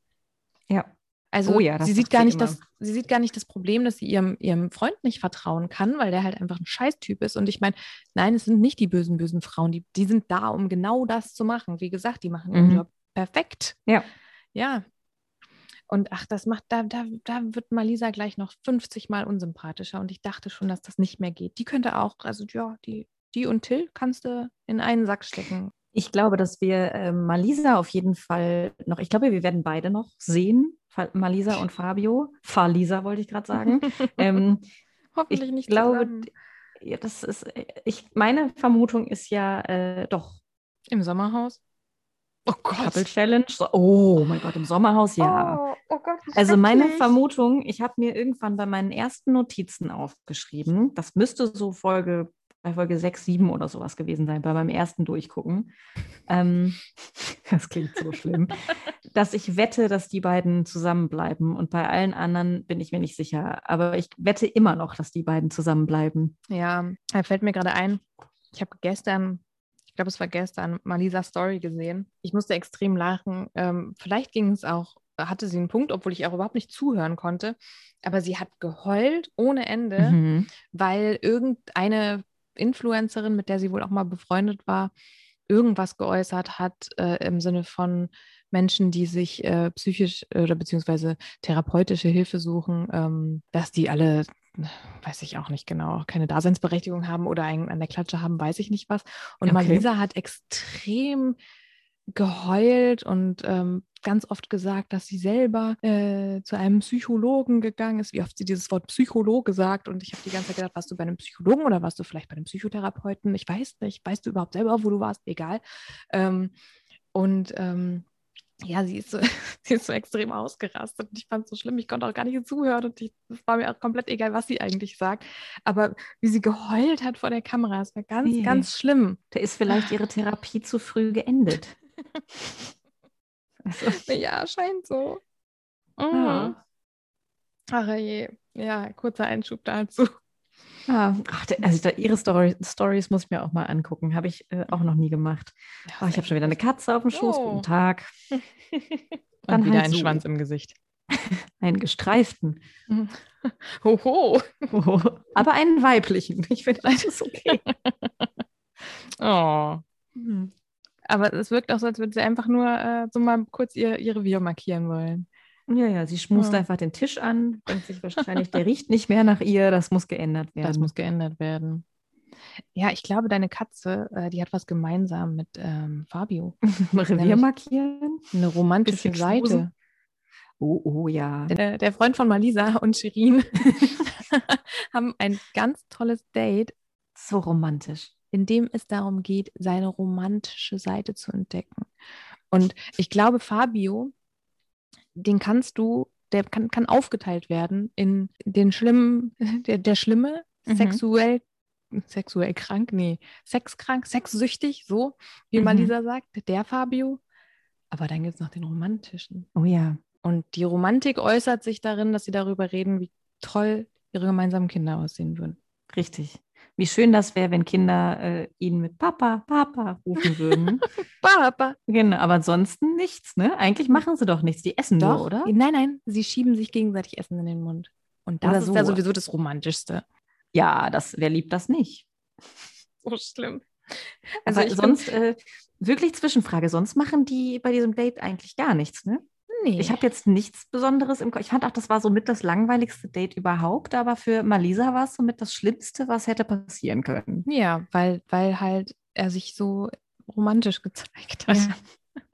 ja.
Also
Oh ja,
sie sieht gar
sie
nicht
immer.
das, sie sieht gar nicht das Problem, dass sie ihrem, ihrem Freund nicht vertrauen kann, weil der halt einfach ein Scheißtyp ist. Und ich meine, nein, es sind nicht die bösen, bösen Frauen, die, die sind da, um genau das zu machen. Wie gesagt, die machen ihren
Mhm.
Job perfekt.
Ja.
Ja. Und ach, das macht, da, da, da wird Malisa gleich noch 50 Mal unsympathischer. Und ich dachte schon, dass das nicht mehr geht. Die könnte auch, also ja, die, die und Till kannst du in einen Sack stecken.
Ich glaube, dass wir äh, Malisa auf jeden Fall noch, ich glaube, wir werden beide noch sehen, Malisa und Fabio. Falisa wollte ich gerade sagen. ähm,
Hoffentlich
ich
nicht
glaube, ja, das ist, äh, ich, meine Vermutung ist ja äh, doch
Im Sommerhaus. Oh
Couple Challenge. Oh mein Gott, im Sommerhaus, ja.
Oh, oh Gott,
Also meine. Vermutung, ich habe mir irgendwann bei meinen ersten Notizen aufgeschrieben, das müsste so Folge, bei Folge 6, 7 oder sowas gewesen sein, bei meinem ersten Durchgucken. Ähm, das klingt so schlimm, dass ich wette, dass die beiden zusammenbleiben und bei allen anderen bin ich mir nicht sicher. Aber ich wette immer noch, dass die beiden zusammenbleiben.
Ja, da fällt mir gerade ein, ich habe gestern, ich glaube, es war gestern, Malisa Story gesehen. Ich musste extrem lachen. Ähm, vielleicht ging es auch, hatte sie einen Punkt, obwohl ich auch überhaupt nicht zuhören konnte. Aber sie hat geheult ohne Ende,
Mhm.
weil irgendeine Influencerin, mit der sie wohl auch mal befreundet war, irgendwas geäußert hat äh, im Sinne von Menschen, die sich äh, psychisch äh, oder beziehungsweise therapeutische Hilfe suchen, ähm, dass die alle, weiß ich auch nicht genau, keine Daseinsberechtigung haben oder einen an der Klatsche haben, weiß ich nicht was. Und
Okay.
Malisa hat extrem geheult und ähm, ganz oft gesagt, dass sie selber äh, zu einem Psychologen gegangen ist. Wie oft sie dieses Wort Psychologe sagt. Und ich habe die ganze Zeit gedacht, warst du bei einem Psychologen oder warst du vielleicht bei einem Psychotherapeuten? Ich weiß nicht. Weißt du überhaupt selber, wo du warst? Egal. Ähm, und ähm, ja, sie ist, so, sie ist so extrem ausgerastet und ich fand es so schlimm. Ich konnte auch gar nicht zuhören und es war mir auch komplett egal, was sie eigentlich sagt. Aber wie sie geheult hat vor der Kamera, das war ganz, nee. ganz schlimm.
Da ist vielleicht ihre Therapie zu früh geendet.
also. Ja, scheint so. Mhm. Ja. Ach je, ja, kurzer Einschub dazu.
Ah, ach, also da, ihre Story, Stories muss ich mir auch mal angucken. Habe ich äh, auch noch nie gemacht. Oh, ich habe schon wieder eine Katze auf dem Schoß. Oh. Guten Tag.
Dann wieder halt einen so. Schwanz im Gesicht.
einen gestreiften.
Hoho.
Ho. Aber einen weiblichen. Ich finde, das ist okay.
oh. Hm. Aber es wirkt auch so, als würde sie einfach nur äh, so mal kurz ihr, ihr Revier markieren wollen.
Ja, ja, sie schmust ja. einfach den Tisch an, denkt sich wahrscheinlich, der riecht nicht mehr nach ihr, das muss geändert werden.
Das muss geändert werden. Ja, ich glaube, deine Katze, äh, die hat was gemeinsam mit ähm, Fabio.
Revier markieren?
Eine romantische Seite.
Oh, oh ja.
Der, der Freund von Malisa und Shirin haben ein ganz tolles Date.
So romantisch.
In dem es darum geht, seine romantische Seite zu entdecken. Und ich glaube, Fabio den kannst du, der kann, kann aufgeteilt werden in den schlimmen, der, der schlimme, mhm. sexuell, sexuell krank, nee, sexkrank, sexsüchtig, so, wie mhm. Malisa sagt, der Fabio. Aber dann gibt es noch den romantischen.
Oh ja.
Und die Romantik äußert sich darin, dass sie darüber reden, wie toll ihre gemeinsamen Kinder aussehen würden.
Richtig wie schön das wäre, wenn Kinder äh, ihn mit Papa, Papa rufen würden.
Papa.
Genau, aber ansonsten nichts, ne? Eigentlich machen sie doch nichts. Die essen doch, nur, oder?
Nein, nein, sie schieben sich gegenseitig Essen in den Mund. Und das oder ist so. ja sowieso das Romantischste.
Ja, das, wer liebt das nicht?
So schlimm.
Also sonst, äh, wirklich Zwischenfrage, sonst machen die bei diesem Date eigentlich gar nichts, ne? Nee. Ich habe jetzt nichts Besonderes im Kopf. Ich fand auch, das war somit das langweiligste Date überhaupt, aber für Malisa war es somit das Schlimmste, was hätte passieren können.
Ja, weil, weil halt er sich so romantisch gezeigt hat. Ja,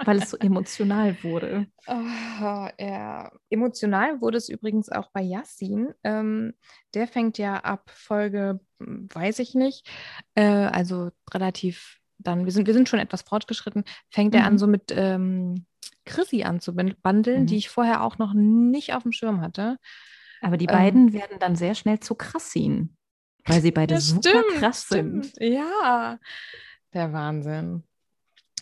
weil es so emotional wurde.
Oh, ja. Emotional wurde es übrigens auch bei Yassin. Ähm, der fängt ja ab Folge, hm, weiß ich nicht, äh, also relativ dann, wir sind, wir sind schon etwas fortgeschritten, fängt mhm. er an so mit ähm, Chrissy anzubandeln, mhm. die ich vorher auch noch nicht auf dem Schirm hatte.
Aber die beiden ähm, werden dann sehr schnell zu Krassin, weil sie beide ja, super
stimmt,
krass
sind. Stimmt. Ja, der Wahnsinn.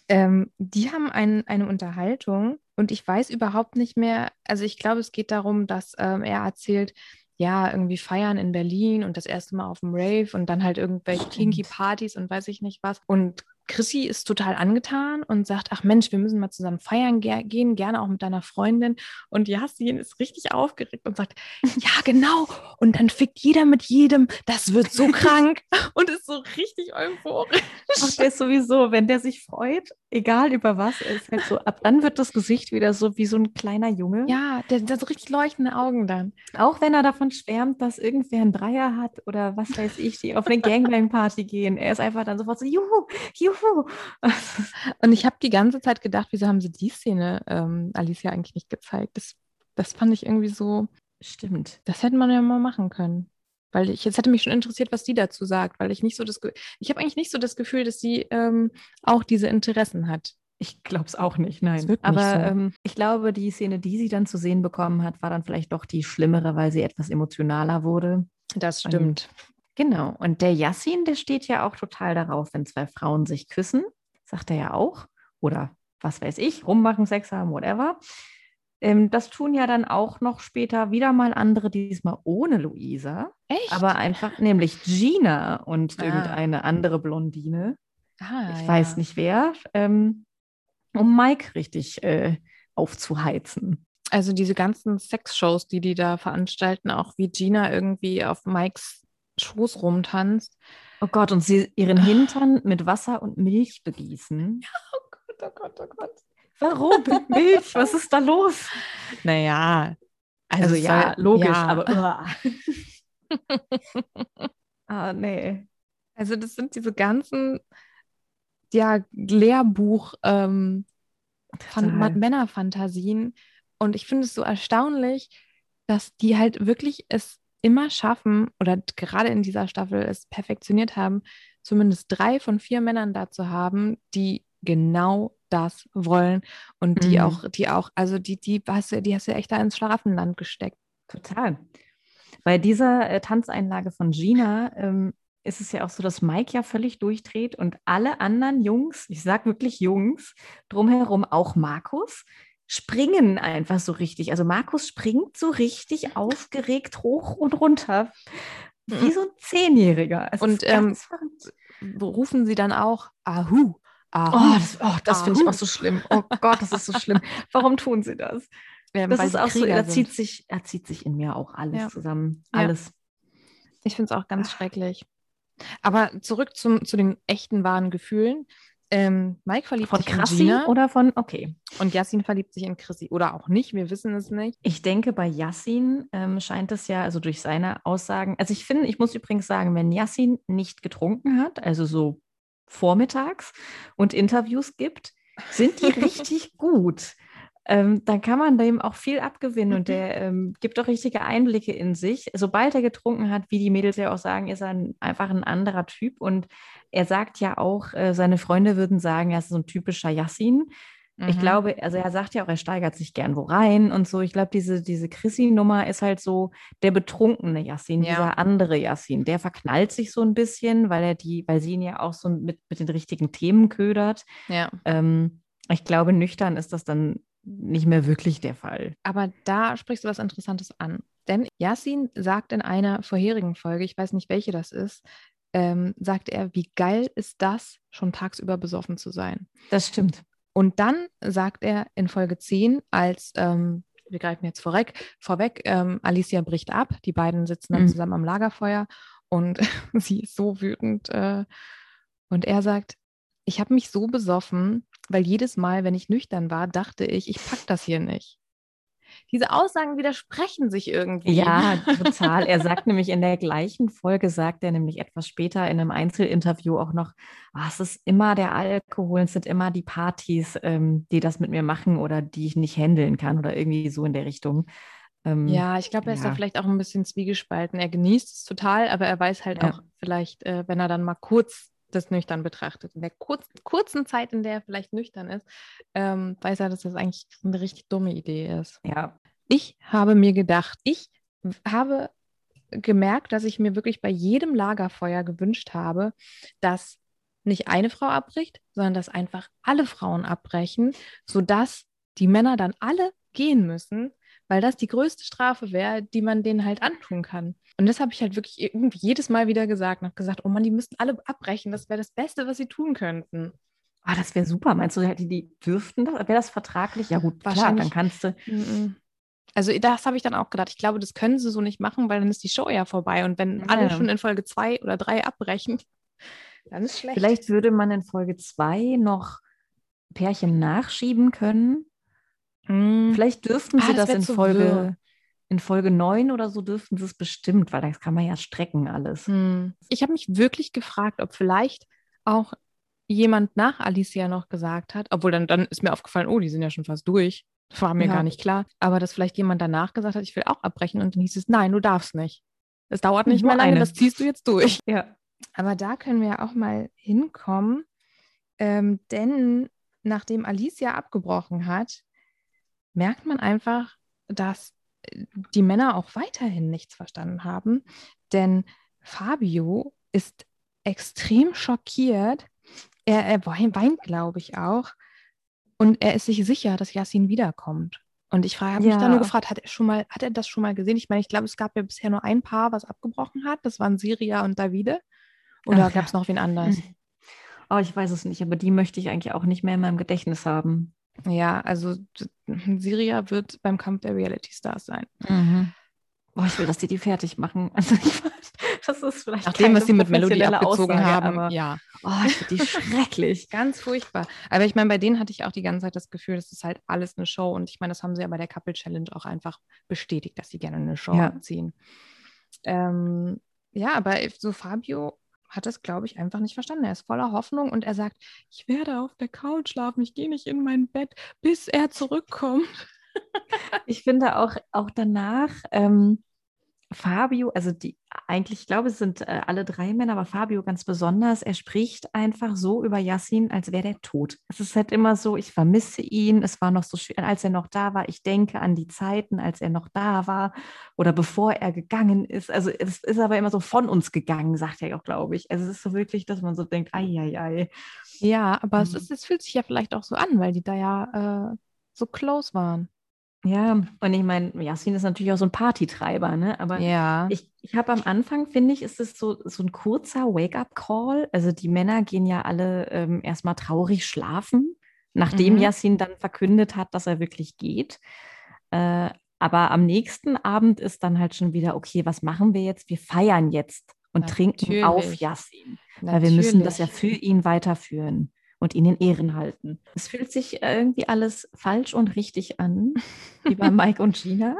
Ähm, die haben ein, eine Unterhaltung und ich weiß überhaupt nicht mehr, also ich glaube, es geht darum, dass ähm, er erzählt, ja, irgendwie feiern in Berlin und das erste Mal auf dem Rave und dann halt irgendwelche kinky Partys und weiß ich nicht was. Und Chrissy ist total angetan und sagt, ach Mensch, wir müssen mal zusammen feiern ge gehen, gerne auch mit deiner Freundin. Und Yassin ist richtig aufgeregt und sagt, ja genau. Und dann fickt jeder mit jedem. Das wird so krank und ist so richtig euphorisch.
Ach, der ist sowieso, wenn der sich freut, egal über was, ist halt so, ab dann wird das Gesicht wieder so wie so ein kleiner Junge.
Ja, der, der so richtig leuchtende Augen dann.
Auch wenn er davon schwärmt, dass irgendwer einen Dreier hat oder was weiß ich, die auf eine Gangbang-Party gehen. Er ist einfach dann sofort so, juhu, juhu
Und ich habe die ganze Zeit gedacht, wieso haben sie die Szene ähm, Alicia eigentlich nicht gezeigt? Das, das fand ich irgendwie so.
Stimmt.
Das hätte man ja mal machen können. Weil ich, jetzt hätte mich schon interessiert, was sie dazu sagt, weil ich nicht so das, ich habe eigentlich nicht so das Gefühl, dass sie ähm, auch diese Interessen hat.
Ich glaube es auch nicht, nein. Aber so. ähm, ich glaube, die Szene, die sie dann zu sehen bekommen hat, war dann vielleicht doch die schlimmere, weil sie etwas emotionaler wurde.
Das stimmt.
Genau. Und der Yassin, der steht ja auch total darauf, wenn zwei Frauen sich küssen, sagt er ja auch. Oder was weiß ich, rummachen, Sex haben, whatever. Ähm, das tun ja dann auch noch später wieder mal andere, diesmal ohne Luisa.
Echt?
Aber einfach, nämlich Gina und ah. irgendeine andere Blondine. Ah, ich ja. weiß nicht wer. Ähm, um Mike richtig äh, aufzuheizen.
Also diese ganzen Sexshows, die die da veranstalten, auch wie Gina irgendwie auf Mikes Schoß rumtanzt.
Oh Gott, und sie ihren Hintern mit Wasser und Milch begießen.
Oh Gott, oh Gott, oh Gott.
Warum mit Milch? Was ist da los?
Naja,
also, also ja, logisch, ja. aber. ah, nee.
Also, das sind diese ganzen ja, Lehrbuch ähm, Männerfantasien. Und ich finde es so erstaunlich, dass die halt wirklich es immer schaffen oder gerade in dieser Staffel es perfektioniert haben, zumindest drei von vier Männern da zu haben, die genau das wollen und die
Mhm.
auch, die auch, also die, die hast du, die hast du echt da ins Schlaraffenland gesteckt.
Total. Bei dieser äh, Tanzeinlage von Gina ähm, ist es ja auch so, dass Mike ja völlig durchdreht und alle anderen Jungs, ich sag wirklich Jungs, drumherum, auch Markus, springen einfach so richtig. Also Markus springt so richtig aufgeregt hoch und runter. Wie so ein Zehnjähriger. Es
Und, ähm. Rufen sie dann auch Ahu, Ahu.
Oh, das, oh, das finde ich auch so schlimm. Oh Gott, das ist so schlimm. Warum tun sie das?
Ähm,
Das ist auch so,
Krieger
da
sind.
zieht, sich, da zieht sich in mir auch alles
Ja.
zusammen.
Ja.
Alles.
Ich finde es auch ganz schrecklich. Aber zurück zum, zu den echten wahren Gefühlen. Ähm, Mike verliebt
Von
sich in
Krassi
Gina
oder von, okay.
und Yassin verliebt sich in Chrissy. Oder auch nicht, wir wissen es nicht.
Ich denke, bei Yassin ähm, scheint es ja, also durch seine Aussagen, also ich finde, ich muss übrigens sagen, wenn Yassin nicht getrunken hat, also so vormittags und Interviews gibt, sind die richtig gut. Ähm, dann kann man dem auch viel abgewinnen und der ähm, gibt auch richtige Einblicke in sich. Sobald er getrunken hat, wie die Mädels ja auch sagen, ist er ein, einfach ein anderer Typ und er sagt ja auch, äh, seine Freunde würden sagen, er ist so ein typischer Yassin. Ich
Mhm.
glaube, also er sagt ja auch, er steigert sich gern wo rein und so. Ich glaube, diese, diese Chrissy-Nummer ist halt so der betrunkene Yassin,
Ja.
dieser andere Yassin. Der verknallt sich so ein bisschen, weil er die, weil sie ihn ja auch so mit, mit den richtigen Themen ködert.
Ja.
Ähm, ich glaube, nüchtern ist das dann nicht mehr wirklich der Fall.
Aber da sprichst du was Interessantes an. Denn Yassin sagt in einer vorherigen Folge, ich weiß nicht, welche das ist, ähm, sagt er, wie geil ist das, schon tagsüber besoffen zu sein.
Das stimmt.
Und dann sagt er in Folge 10, als, ähm, wir greifen jetzt vorweg, vorweg ähm, Alicia bricht ab, die beiden sitzen dann
Mhm.
zusammen am Lagerfeuer und sie ist so wütend. Äh, und er sagt, ich habe mich so besoffen, weil jedes Mal, wenn ich nüchtern war, dachte ich, ich pack das hier nicht. Diese Aussagen widersprechen sich irgendwie.
Ja, total. Er sagt nämlich in der gleichen Folge, sagt er nämlich etwas später in einem Einzelinterview auch noch, "Ah, es ist immer der Alkohol, es sind immer die Partys, ähm, die das mit mir machen oder die ich nicht handeln kann oder irgendwie so in der Richtung. Ähm,
Ja, ich glaube, er ist da vielleicht auch ein bisschen zwiegespalten. Er genießt es total, aber er weiß halt
Ja.
auch vielleicht, äh, wenn er dann mal kurz das nüchtern betrachtet, in der kurz, kurzen Zeit, in der er vielleicht nüchtern ist, ähm, weiß er, dass das eigentlich eine richtig dumme Idee ist.
ja,
Ich habe mir gedacht, ich habe gemerkt, dass ich mir wirklich bei jedem Lagerfeuer gewünscht habe, dass nicht eine Frau abbricht, sondern dass einfach alle Frauen abbrechen, sodass die Männer dann alle gehen müssen, weil das die größte Strafe wäre, die man denen halt antun kann. Und das habe ich halt wirklich irgendwie jedes Mal wieder gesagt und habe gesagt, oh Mann, die müssten alle abbrechen, das wäre das Beste, was sie tun könnten.
Ah, das wäre super. Meinst du, die, die dürften das? Wäre das vertraglich? Ja, gut, klar,
Wahrscheinlich.
dann kannst du.
Also das habe ich dann auch gedacht. Ich glaube, das können sie so nicht machen, weil dann ist die Show ja vorbei. Und wenn alle
Ja.
schon in Folge zwei oder drei abbrechen, dann ist schlecht.
Vielleicht würde man in Folge 2 noch Pärchen nachschieben können.
Mm,
Vielleicht dürften
Ah,
sie
das
das, in Folge,
wirr.
in Folge 9 oder so dürften sie es bestimmt, weil das kann man ja strecken alles.
hm. Ich habe mich wirklich gefragt, ob vielleicht auch jemand nach Alicia noch gesagt hat, obwohl dann, dann ist mir aufgefallen, oh, die sind ja schon fast durch. Das war mir
Ja.
gar nicht klar. Aber dass vielleicht jemand danach gesagt hat, ich will auch abbrechen. Und dann hieß es, nein, du darfst nicht. Es dauert nicht mehr lange,
eine.
das ziehst du jetzt durch.
Ja.
Aber da können wir ja auch mal hinkommen, ähm, denn nachdem Alicia abgebrochen hat, merkt man einfach, dass äh, die Männer auch weiterhin nichts verstanden haben, denn Fabio ist extrem schockiert. Er, er weint, glaube ich, auch. Und er ist sich sicher, dass Yasin wiederkommt. Und ich habe mich
Ja.
da nur gefragt, hat er schon mal, hat er das schon mal gesehen? Ich meine, ich glaube, es gab ja bisher nur ein Paar, was abgebrochen hat. Das waren Siria und Davide. Oder gab es noch wen anders?
Oh, ich weiß es nicht, aber die möchte ich eigentlich auch nicht mehr in meinem Gedächtnis haben.
Ja, also Siria wird beim Kampf der Reality Stars sein.
Oh, ich will, dass die die fertig machen. Also ich weiß, das ist vielleicht
Nachdem,
keine
was sie mit Melody
professionelle
abgezogen
Aussage,
haben.
aber
ja,
oh, ich finde die schrecklich.
ganz furchtbar. Aber ich meine, bei denen hatte ich auch die ganze Zeit das Gefühl, das ist halt alles eine Show. Und ich meine, das haben sie ja bei der Couple Challenge auch einfach bestätigt, dass sie gerne eine Show
Ja.
abziehen. Ähm, ja, aber so Fabio hat das, glaube ich, einfach nicht verstanden. Er ist voller Hoffnung und er sagt, ich werde auf der Couch schlafen, ich gehe nicht in mein Bett, bis er zurückkommt.
Ich finde auch, auch danach, ähm, Fabio, also die eigentlich, ich glaube, es sind äh, alle drei Männer, aber Fabio ganz besonders, er spricht einfach so über Yassin, als wäre er tot. Es ist halt immer so, ich vermisse ihn, es war noch so schön, als er noch da war, ich denke an die Zeiten, als er noch da war oder bevor er gegangen ist. Also es ist aber immer so von uns gegangen, sagt er ja auch, glaube ich. Also es ist so wirklich, dass man so denkt, ei, ei, ei.
Ja, aber mhm. es, ist, es fühlt sich ja vielleicht auch so an, weil die da ja äh, so close waren.
Ja, und ich meine, Yasin ist natürlich auch so ein Partytreiber, ne? Aber ja. ich, ich habe am Anfang, finde ich, ist es so, so ein kurzer Wake-up-Call. Also die Männer gehen ja alle ähm, erstmal traurig schlafen, nachdem mhm. Dann verkündet hat, dass er wirklich geht. Äh, aber am nächsten Abend ist dann halt schon wieder, okay, was machen wir jetzt? Wir feiern jetzt und Natürlich. trinken auf Yasin. Weil wir müssen das ja für ihn weiterführen und ihn in Ehren halten. Es fühlt sich irgendwie alles falsch und richtig an, wie bei Mike und Gina.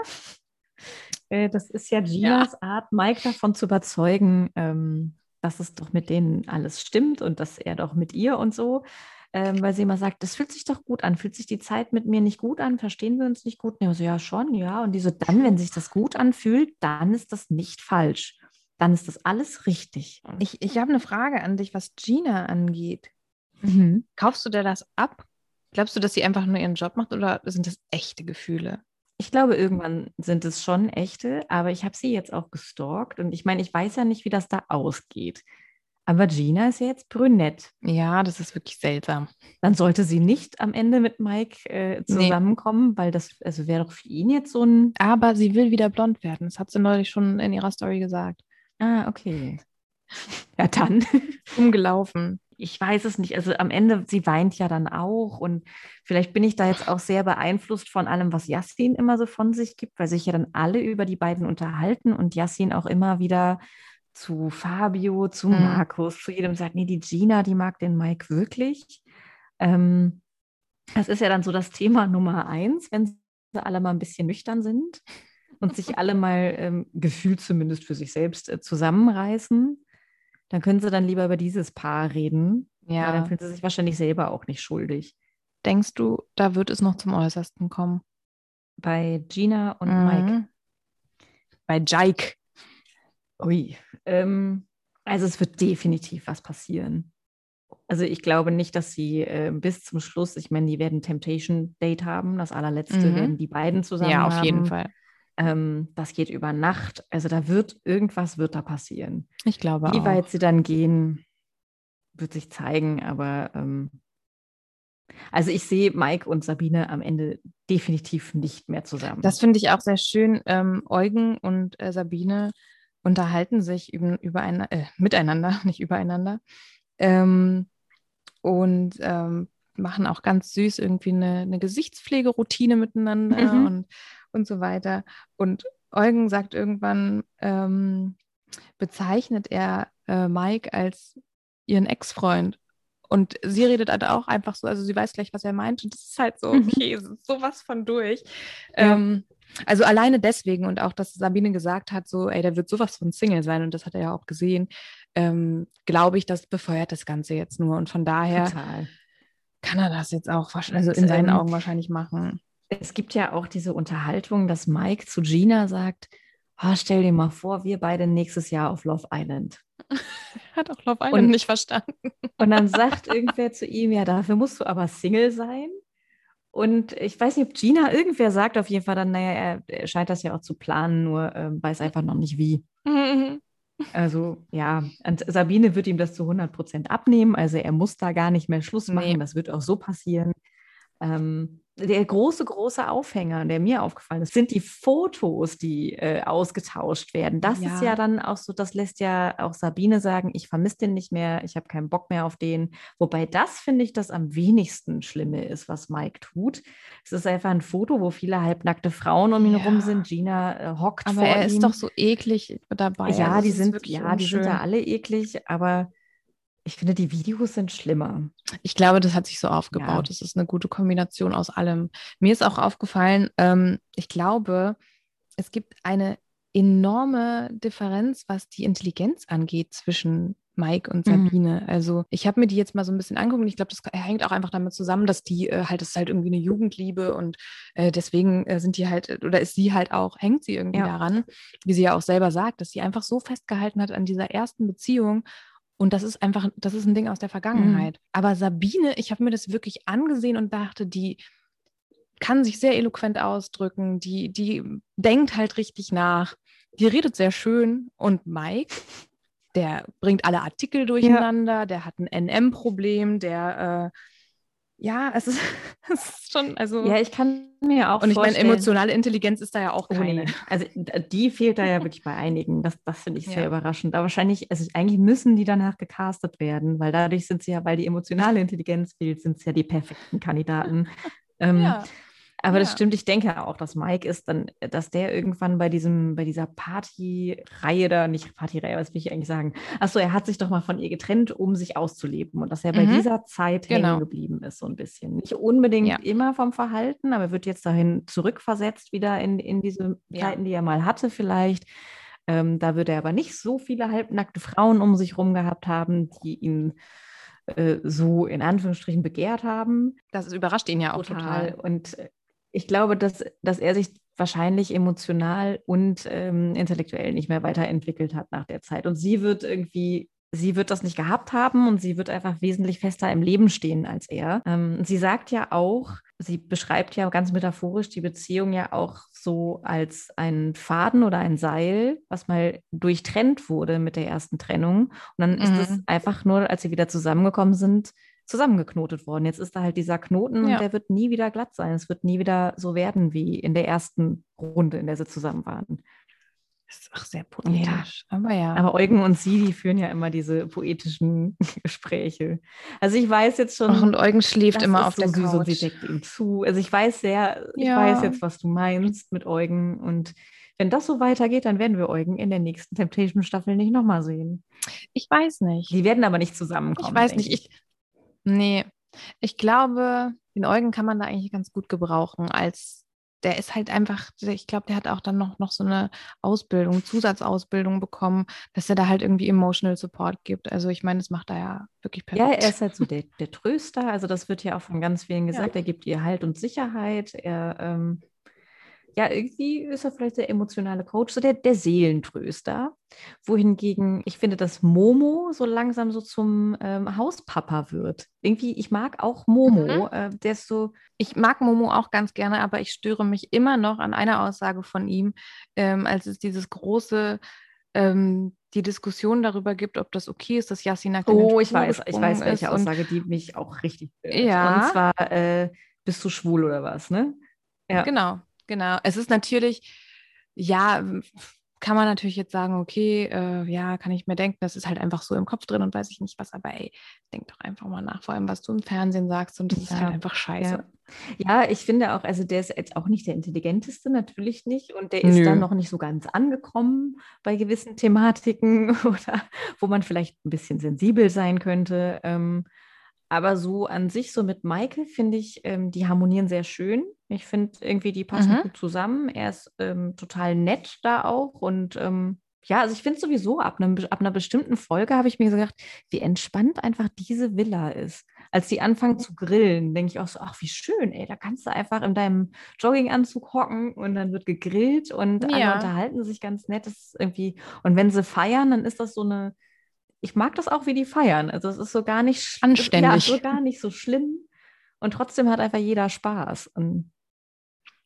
Äh, das ist ja Ginas ja. Art, Mike davon zu überzeugen, ähm, dass es doch mit denen alles stimmt und dass er doch mit ihr und so. Ähm, weil sie immer sagt, das fühlt sich doch gut an. Fühlt sich die Zeit mit mir nicht gut an? Verstehen wir uns nicht gut? Ja, so, ja, schon, ja. Und diese, dann, wenn sich das gut anfühlt, dann ist das nicht falsch. Dann ist das alles richtig.
Ich, ich habe eine Frage an dich, was Gina angeht. Mhm. Kaufst du dir das ab? Glaubst du, dass sie einfach nur ihren Job macht oder sind das echte Gefühle?
Ich glaube, irgendwann sind es schon echte, aber ich habe sie jetzt auch gestalkt und ich meine, ich weiß ja nicht, wie das da ausgeht. Aber Gina ist ja jetzt brünett.
Ja, das ist wirklich seltsam.
Dann sollte sie nicht am Ende mit Mike äh, zusammenkommen, nee. weil das also wäre doch für ihn jetzt so ein.
Aber sie will wieder blond werden. Das hat sie neulich schon in ihrer Story gesagt.
Ah, okay. Ja, dann.
Umgelaufen
ich weiß es nicht. Also am Ende, sie weint ja dann auch und vielleicht bin ich da jetzt auch sehr beeinflusst von allem, was Yassin immer so von sich gibt, weil sich ja dann alle über die beiden unterhalten und Yassin auch immer wieder zu Fabio, zu mhm. Markus, zu jedem sagt, nee, die Gina, die mag den Mike wirklich. Ähm, das ist ja dann so das Thema Nummer eins, wenn sie alle mal ein bisschen nüchtern sind und sich alle mal ähm, gefühlt zumindest für sich selbst äh, zusammenreißen dann können sie dann lieber über dieses Paar reden. Ja. dann fühlen sie sich wahrscheinlich selber auch nicht schuldig.
Denkst du, da wird es noch zum Äußersten kommen?
Bei Gina und mhm. Mike.
Bei Jike.
Ui. Ähm, also es wird definitiv was passieren. Also ich glaube nicht, dass sie äh, bis zum Schluss, ich meine, die werden Temptation Date haben, das allerletzte mhm. werden die beiden zusammen
Ja,
auf
haben. jeden Fall.
Ähm, das geht über Nacht. Also da wird irgendwas wird da passieren.
Ich glaube
Wie auch. weit sie dann gehen, wird sich zeigen. Aber ähm, also ich sehe Mike und Sabine am Ende definitiv nicht mehr zusammen.
Das finde ich auch sehr schön. Ähm, Eugen und äh, Sabine unterhalten sich über, über ein, äh, miteinander, nicht übereinander. Ähm, und ähm, machen auch ganz süß irgendwie eine, eine Gesichtspflegeroutine miteinander mhm. und und so weiter. Und Eugen sagt irgendwann, ähm, bezeichnet er äh, Mike als ihren Ex-Freund. Und sie redet halt auch einfach so, also sie weiß gleich, was er meint. Und das ist halt so, mhm. okay, sowas von durch. Ja. Ähm, also alleine deswegen und auch, dass Sabine gesagt hat, so, ey, der wird sowas von Single sein und das hat er ja auch gesehen, ähm, glaube ich, das befeuert das Ganze jetzt nur. Und von daher Total. kann er das jetzt auch, also in seinen ähm, Augen wahrscheinlich machen
es gibt ja auch diese Unterhaltung, dass Mike zu Gina sagt, oh, stell dir mal vor, wir beide nächstes Jahr auf Love Island.
Hat auch Love Island und, nicht verstanden.
Und dann sagt irgendwer zu ihm, ja, dafür musst du aber Single sein. Und ich weiß nicht, ob Gina irgendwer sagt auf jeden Fall dann, naja, er, er scheint das ja auch zu planen, nur äh, weiß einfach noch nicht wie. Also ja, und Sabine wird ihm das zu 100 Prozent abnehmen. Also er muss da gar nicht mehr Schluss machen. Nee. Das wird auch so passieren. Ähm, der große, große Aufhänger, der mir aufgefallen ist, sind die Fotos, die äh, ausgetauscht werden. Das ja. ist ja dann auch so, das lässt ja auch Sabine sagen, ich vermisse den nicht mehr, ich habe keinen Bock mehr auf den. Wobei das, finde ich, das am wenigsten Schlimme ist, was Mike tut. Es ist einfach ein Foto, wo viele halbnackte Frauen um ihn ja. rum sind. Gina äh, hockt
aber
vor
er
ihm.
ist doch so eklig dabei.
Ja, also die sind, ja, die sind ja alle eklig, aber ich finde, die Videos sind schlimmer.
Ich glaube, das hat sich so aufgebaut. Ja. Das ist eine gute Kombination aus allem. Mir ist auch aufgefallen, ähm, ich glaube, es gibt eine enorme Differenz, was die Intelligenz angeht zwischen Mike und
Mhm.
Sabine. Also ich habe mir die jetzt mal so ein bisschen angeguckt und ich glaube, das hängt auch einfach damit zusammen, dass die äh, halt, das ist halt irgendwie eine Jugendliebe und äh, deswegen äh, sind die halt, oder ist sie halt auch, hängt sie irgendwie
Ja.
daran, wie sie ja auch selber sagt, dass sie einfach so festgehalten hat an dieser ersten Beziehung. Und das ist einfach, das ist ein Ding aus der Vergangenheit. Aber Sabine, ich habe mir das wirklich angesehen und dachte, die kann sich sehr eloquent ausdrücken, die, die denkt halt richtig nach, die redet sehr schön. Und Mike, der bringt alle Artikel durcheinander, der hat ein NM-Problem, der, äh, ja, es ist, es ist schon, also.
Ja, ich kann mir auch
und ich meine,
vorstellen,
emotionale Intelligenz ist da ja auch keine.
Also die fehlt da ja wirklich bei einigen. Das, das finde ich sehr
Ja.
überraschend. Aber wahrscheinlich, also eigentlich müssen die danach gecastet werden, weil dadurch sind sie ja, weil die emotionale Intelligenz fehlt, sind es ja die perfekten Kandidaten. ähm,
Ja.
Aber das
ja.
stimmt, ich denke auch, dass Mike ist dann, dass der irgendwann bei diesem, bei dieser Partyreihe da, nicht Partyreihe, was will ich eigentlich sagen? Achso, er hat sich doch mal von ihr getrennt, um sich auszuleben und dass er bei
Mhm.
dieser Zeit
Genau.
hängen geblieben ist, so ein bisschen. Nicht unbedingt
Ja.
immer vom Verhalten, aber er wird jetzt dahin zurückversetzt, wieder in, in diese
Ja.
Zeiten, die er mal hatte, vielleicht. Ähm, da würde er aber nicht so viele halbnackte Frauen um sich rum gehabt haben, die ihn äh, so in Anführungsstrichen begehrt haben
Das überrascht ihn ja auch total.
Und äh, ich glaube, dass, dass er sich wahrscheinlich emotional und ähm, intellektuell nicht mehr weiterentwickelt hat nach der Zeit. Und sie wird irgendwie, sie wird das nicht gehabt haben und sie wird einfach wesentlich fester im Leben stehen als er. Ähm, sie sagt ja auch, sie beschreibt ja ganz metaphorisch die Beziehung ja auch so als einen Faden oder ein Seil, was mal durchtrennt wurde mit der ersten Trennung. Und dann ist es
Mhm.
einfach nur, als sie wieder zusammengekommen sind, zusammengeknotet worden. Jetzt ist da halt dieser Knoten
Ja.
und der wird nie wieder glatt sein. Es wird nie wieder so werden wie in der ersten Runde, in der sie zusammen waren.
Das ist auch sehr poetisch. Aber ja.
Aber Eugen und sie, die führen ja immer diese poetischen Gespräche. Also ich weiß jetzt schon.
Ach, und Eugen schläft immer auf
so
der
süß und sie
Couch.
deckt ihm zu. Also ich weiß sehr, ich
Ja.
weiß jetzt, was du meinst mit Eugen. Und wenn das so weitergeht, dann werden wir Eugen in der nächsten Temptation-Staffel nicht nochmal sehen.
Ich weiß nicht.
Die werden aber nicht zusammenkommen.
Ich weiß nicht. Ich, nee, ich glaube, den Eugen kann man da eigentlich ganz gut gebrauchen. Als der ist halt einfach, ich glaube, der hat auch dann noch, noch so eine Ausbildung, Zusatzausbildung bekommen, dass er da halt irgendwie Emotional Support gibt. Also ich meine, das macht er ja wirklich
Ja,
perfekt.
er ist halt so der, der Tröster. Also das wird ja auch von ganz vielen gesagt. Er gibt ihr Halt und Sicherheit. Er, ähm, ja, irgendwie ist er vielleicht der emotionale Coach, so der, der Seelentröster. Wohingegen ich finde, dass Momo so langsam so zum ähm, Hauspapa wird. Irgendwie, ich mag auch Momo.
Mhm.
Äh, der ist so,
Ich mag Momo auch ganz gerne, aber ich störe mich immer noch an einer Aussage von ihm, ähm, als es dieses große, ähm, die Diskussion darüber gibt, ob das okay ist, dass Yassin nackt in den
oh, ich weiß, ich weiß, welche
und-
Aussage, die mich auch richtig stört.
Ja.
Und zwar, äh, bist du schwul oder was, ne? Ja.
Genau, genau. Es ist natürlich, ja, kann man natürlich jetzt sagen, okay, äh, ja, kann ich mir denken, das ist halt einfach so im Kopf drin und weiß ich nicht was, aber ey, denk doch einfach mal nach, vor allem was du im Fernsehen sagst und das ist
Ja,
halt einfach scheiße.
Ja. ja, ich finde auch, also der ist jetzt auch nicht der intelligenteste, natürlich nicht. Und der ist
Nö.
dann noch nicht so ganz angekommen bei gewissen Thematiken oder wo man vielleicht ein bisschen sensibel sein könnte. Ähm, aber so an sich, so mit Maike, finde ich, ähm, die harmonieren sehr schön. Ich finde irgendwie, die passen
Mhm.
gut zusammen. Er ist ähm, total nett da auch. Und ähm, ja, also ich finde sowieso, ab, einem, ab einer bestimmten Folge habe ich mir gesagt, wie entspannt einfach diese Villa ist. Als die anfangen zu grillen, denke ich auch so, ach, wie schön, ey, da kannst du einfach in deinem Jogginganzug hocken und dann wird gegrillt und alle
Ja.
unterhalten sich ganz nett. Das ist irgendwie, und wenn sie feiern, dann ist das so eine, ich mag das auch, wie die feiern. Also es ist so gar nicht
Anständig.
Ja, so gar nicht so schlimm. Und trotzdem hat einfach jeder Spaß. Und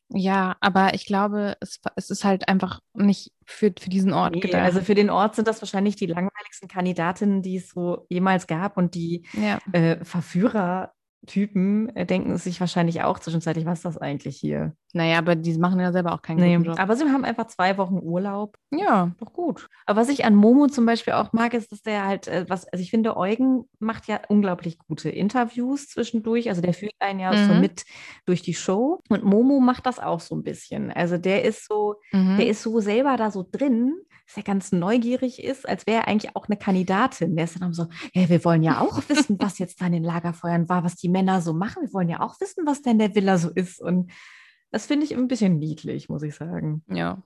Ja, aber ich glaube, es, es ist halt einfach nicht für, für diesen Ort
nee,
gedacht.
also für den Ort sind das wahrscheinlich die langweiligsten Kandidatinnen, die es so jemals gab. Und die
ja.
äh, Verführertypen äh, denken sich wahrscheinlich auch zwischenzeitlich, was ist das eigentlich hier?
Naja, aber die machen ja selber auch keinen
Nee,
guten Job.
aber sie haben einfach zwei Wochen Urlaub.
Ja,
Doch gut. Aber was ich an Momo zum Beispiel auch mag, ist, dass der halt, äh, was, also ich finde, Eugen macht ja unglaublich gute Interviews zwischendurch. Also der führt einen ja so
Mhm.
mit durch die Show. Und Momo macht das auch so ein bisschen. Also der ist so,
mhm.
der ist so selber da so drin, dass er ganz neugierig ist, als wäre er eigentlich auch eine Kandidatin. Der ist dann so, ja, wir wollen ja auch wissen, was jetzt da in den Lagerfeuern war, was die Männer so machen. Wir wollen ja auch wissen, was da in der Villa so ist. Und das finde ich ein bisschen niedlich, muss ich sagen.
ja.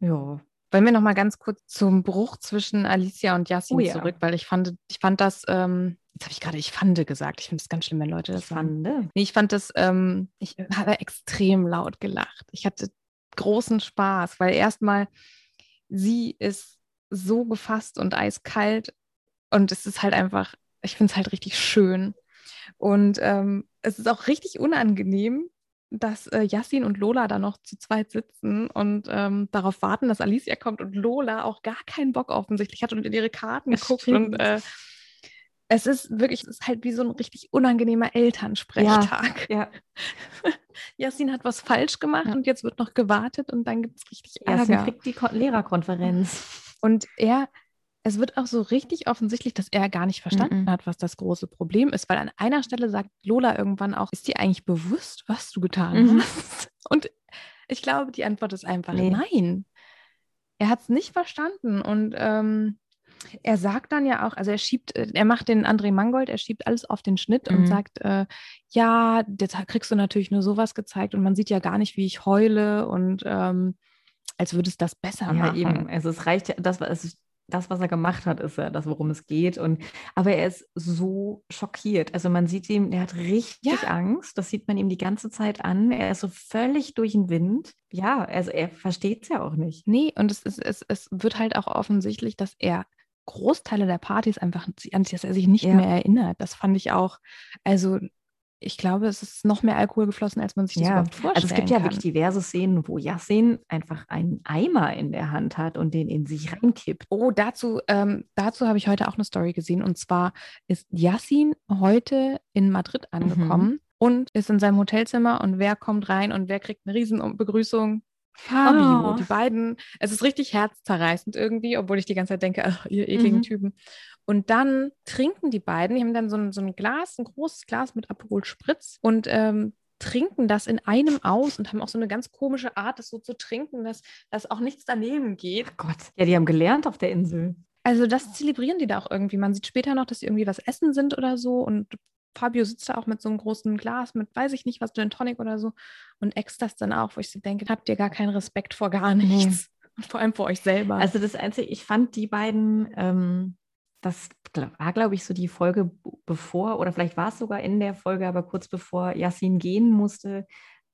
Ja.
Wollen wir noch mal ganz kurz zum Bruch zwischen Alicia und Yassin
Oh ja.
zurück, weil ich fand, ich fand das, ähm, jetzt habe ich gerade ich fand gesagt. Ich finde es ganz schlimm, wenn Leute das.
Fand.
Nee, ich fand das, ähm, ich habe extrem laut gelacht. Ich hatte großen Spaß, weil erstmal sie ist so gefasst und eiskalt und es ist halt einfach, ich finde es halt richtig schön. Und ähm, es ist auch richtig unangenehm, dass äh, Yassin und Lola da noch zu zweit sitzen und ähm, darauf warten, dass Alicia kommt und Lola auch gar keinen Bock offensichtlich hat und in ihre Karten
Das
guckt
stimmt.
und äh, es ist wirklich, es ist halt wie so ein richtig unangenehmer Elternsprechtag.
Ja,
Yassin hat was falsch gemacht
Ja.
und jetzt wird noch gewartet und dann gibt es richtig Ärger.
kriegt die Kon Lehrerkonferenz.
Und er, es wird auch so richtig offensichtlich, dass er gar nicht verstanden
Mhm.
hat, was das große Problem ist, weil an einer Stelle sagt Lola irgendwann auch, ist dir eigentlich bewusst, was du getan
Mhm.
hast? Und ich glaube, die Antwort ist einfach
Nee.
nein. Er hat es nicht verstanden und ähm, er sagt dann ja auch, also er schiebt, äh, er macht den André Mangold, er schiebt alles auf den Schnitt und
Mhm.
sagt, äh, ja, jetzt kriegst du natürlich nur sowas gezeigt und man sieht ja gar nicht, wie ich heule und ähm, als würde es das besser
Ja,
machen.
eben. Also es reicht ja, das, es ist, das, was er gemacht hat, ist ja das, worum es geht. Und, aber er ist so schockiert. Also man sieht ihm, er hat richtig
Ja.
Angst. Das sieht man ihm die ganze Zeit an. Er ist so völlig durch den Wind. Ja, also er versteht es ja auch nicht.
Nee, und es, ist, es, es wird halt auch offensichtlich, dass er Großteile der Partys einfach, an die er sich nicht
Ja.
mehr erinnert. Das fand ich auch, also ich glaube, es ist noch mehr Alkohol geflossen, als man sich das
Ja,
überhaupt vorstellen
also es gibt ja
kann.
wirklich diverse Szenen, wo Yassin einfach einen Eimer in der Hand hat und den in sich reinkippt.
Oh, dazu, ähm, dazu habe ich heute auch eine Story gesehen. Und zwar ist Yassin heute in Madrid
Mhm.
angekommen und ist in seinem Hotelzimmer. Und wer kommt rein und wer kriegt eine riesen Begrüßung? Fabio.
Oh.
Die beiden, es ist richtig herzzerreißend irgendwie, obwohl ich die ganze Zeit denke, ach, ihr ekligen
Mhm.
Typen. Und dann trinken die beiden, die haben dann so ein, so ein Glas, ein großes Glas mit Aperol Spritz und ähm, trinken das in einem aus und haben auch so eine ganz komische Art, das so zu trinken, dass, dass auch nichts daneben geht.
Gott. Ja, die haben gelernt auf der Insel.
Also das zelebrieren die da auch irgendwie. Man sieht später noch, dass sie irgendwie was essen sind oder so. Und Fabio sitzt da auch mit so einem großen Glas mit, weiß ich nicht, was, Gin Tonic oder so. Und ex das dann auch, wo ich so denke, habt ihr gar keinen Respekt vor gar nichts. Vor allem vor euch selber.
Also das Einzige, ich fand die beiden, ähm, das war, glaube ich, so die Folge bevor, oder vielleicht war es sogar in der Folge, aber kurz bevor Yassin gehen musste,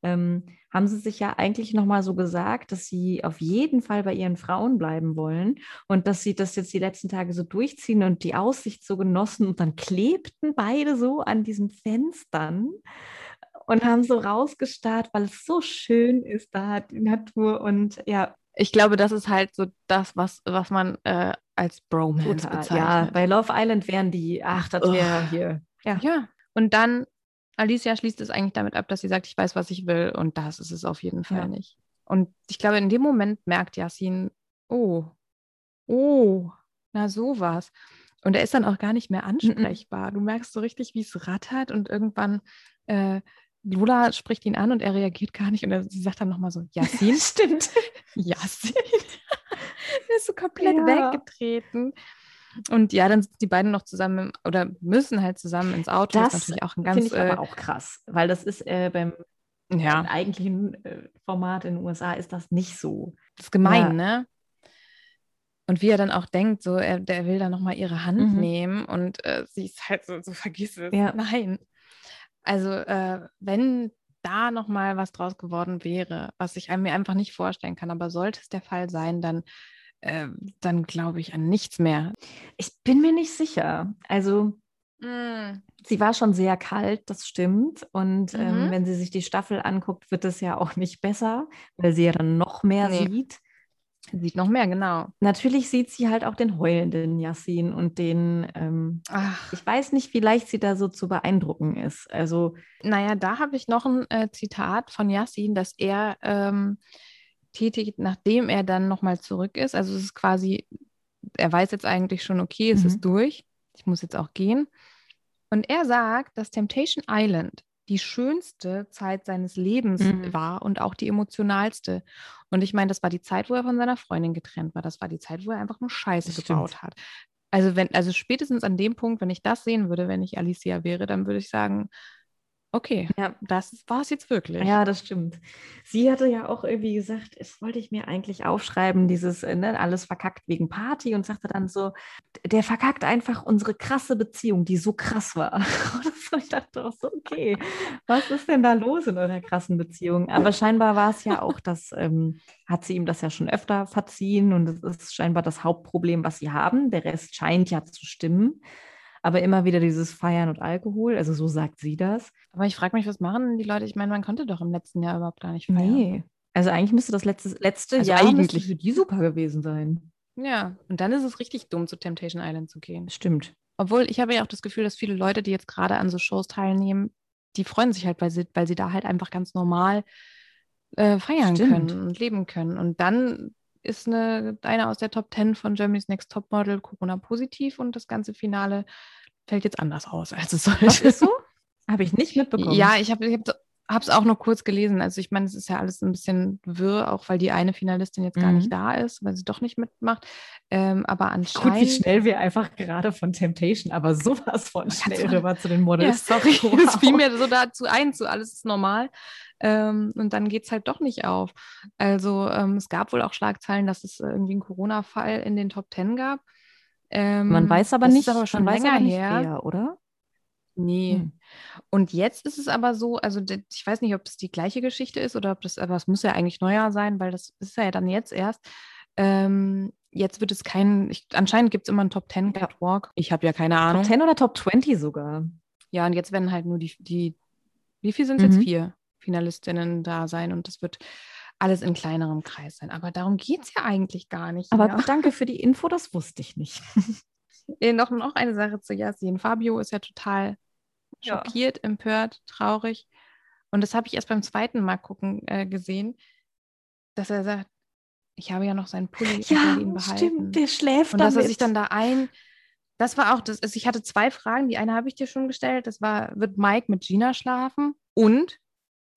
ähm, haben sie sich ja eigentlich nochmal so gesagt, dass sie auf jeden Fall bei ihren Frauen bleiben wollen und dass sie das jetzt die letzten Tage so durchziehen und die Aussicht so genossen und dann klebten beide so an diesen Fenstern und haben so rausgestarrt, weil es so schön ist da, die Natur und ja,
ich glaube, das ist halt so das, was, was man äh, als Bromance
Total.
bezeichnet.
Ja, bei Love Island wären die, ach, das wäre hier. Ja.
Ja, und dann, Alicia schließt es eigentlich damit ab, dass sie sagt, ich weiß, was ich will. Und das ist es auf jeden Fall
Ja.
nicht. Und ich glaube, in dem Moment merkt Yasin, oh, oh, na sowas. Und er ist dann auch gar nicht mehr ansprechbar. Du merkst so richtig, wie es rattert und irgendwann äh, Lola spricht ihn an und er reagiert gar nicht. Und er, sie sagt dann nochmal so, Yasin,
Stimmt.
Yasin. er ist so komplett
Ja.
weggetreten. Und ja, dann sitzen die beiden noch zusammen oder müssen halt zusammen ins Auto.
Das
ist natürlich auch ein
Finde
ganz
ich
äh,
aber auch krass, weil das ist äh, beim
ja,
eigentlichen äh, Format in den USA ist das nicht so.
das ist gemein,
Ja.
ne? Und wie er dann auch denkt, so er, der will dann nochmal ihre Hand
Mhm.
nehmen und äh, sie ist halt so, so vergiss es.
Ja.
Nein. Also äh, wenn da nochmal was draus geworden wäre, was ich mir einfach nicht vorstellen kann, aber sollte es der Fall sein, dann, äh, dann glaube ich an nichts mehr.
Ich bin mir nicht sicher. Also sie war schon sehr kalt, das stimmt. Und ähm,
Mhm.
wenn sie sich die Staffel anguckt, wird es ja auch nicht besser, weil sie ja dann noch mehr
Nee.
sieht.
Sieht noch mehr, genau.
Natürlich sieht sie halt auch den heulenden Yassin und den, ähm,
Ach,
ich weiß nicht, wie leicht sie da so zu beeindrucken ist. Also
Naja, da habe ich noch ein äh, Zitat von Yassin, dass er ähm, tätigt, nachdem er dann nochmal zurück ist. Also es ist quasi, er weiß jetzt eigentlich schon, okay, es
Mhm.
ist durch, ich muss jetzt auch gehen. Und er sagt, dass Temptation Island die schönste Zeit seines Lebens
Mhm.
war und auch die emotionalste. Und ich meine, das war die Zeit, wo er von seiner Freundin getrennt war. Das war die Zeit, wo er einfach nur Scheiße
Das
gebaut
stimmt.
hat. Also wenn, also spätestens an dem Punkt, wenn ich das sehen würde, wenn ich Alicia wäre, dann würde ich sagen, Okay,
Ja.
das war es jetzt wirklich.
Ja, das stimmt. Sie hatte ja auch irgendwie gesagt, das wollte ich mir eigentlich aufschreiben, dieses äh, ne, alles verkackt wegen Party und sagte dann so, der verkackt einfach unsere krasse Beziehung, die so krass war. Und ich dachte auch so, okay, was ist denn da los in eurer krassen Beziehung? Aber scheinbar war es ja auch, das ähm, hat sie ihm das ja schon öfter verziehen und es ist scheinbar das Hauptproblem, was sie haben. Der Rest scheint ja zu stimmen. Aber immer wieder dieses Feiern und Alkohol, also so sagt sie das.
Aber ich frage mich, was machen die Leute? Ich meine, man konnte doch im letzten Jahr überhaupt gar nicht feiern.
Nee. Also eigentlich müsste das letzte, letzte
Also
Jahr
eigentlich-
für die super gewesen sein.
Ja, und dann ist es richtig dumm, zu Temptation Island zu gehen.
Stimmt.
Obwohl, ich habe ja auch das Gefühl, dass viele Leute, die jetzt gerade an so Shows teilnehmen, die freuen sich halt, weil sie, weil sie da halt einfach ganz normal äh, feiern
Stimmt.
können und leben können. Und dann ist eine, eine aus der Top 10 von Germany's Next Topmodel Corona-positiv und das ganze Finale fällt jetzt anders aus, als es sollte.
Was ist so? Habe ich nicht mitbekommen.
Ja, ich habe es auch nur kurz gelesen. Also ich meine, es ist ja alles ein bisschen wirr, auch weil die eine Finalistin jetzt gar
Mhm.
nicht da ist, weil sie doch nicht mitmacht. Ähm, aber
Gut, wie
anscheinend...
schnell wir einfach gerade von Temptation, aber sowas von schnell rüber zu den
Ja,
Models.
sorry,
Wow.
es fiel mir so dazu ein, so alles ist normal. Ähm, und dann geht es halt doch nicht auf. Also ähm, es gab wohl auch Schlagzeilen, dass es irgendwie einen Corona-Fall in den Top Ten gab. Ähm,
Man weiß aber
das
nicht,
ist aber schon länger her.
wer, oder?
Nee.
Hm.
Und jetzt ist es aber so, also ich weiß nicht, ob das die gleiche Geschichte ist oder ob das, aber es muss ja eigentlich neuer sein, weil das ist ja dann jetzt erst. Ähm, jetzt wird es kein, ich, anscheinend gibt es immer einen Top 10 Catwalk. Ich habe ja keine Ahnung.
Top 10 oder Top 20 sogar?
Ja, und jetzt werden halt nur die, die wie viel sind es jetzt?
Mhm.
Vier Finalistinnen da sein und das wird alles in kleinerem Kreis sein. Aber darum geht es ja eigentlich gar nicht.
Aber
mehr.
danke für die Info, das wusste ich nicht.
Noch, noch eine Sache zu Yasin. Fabio ist ja total
Ja.
schockiert, empört, traurig. Und das habe ich erst beim zweiten Mal gucken äh, gesehen, dass er sagt, ich habe ja noch seinen Pulli ich werde ihn behalten.
der schläft
Und dass er sich dann da ein. Das war auch das. Also ich hatte zwei Fragen. Die eine habe ich dir schon gestellt. Das war, wird Mike mit Gina schlafen? Und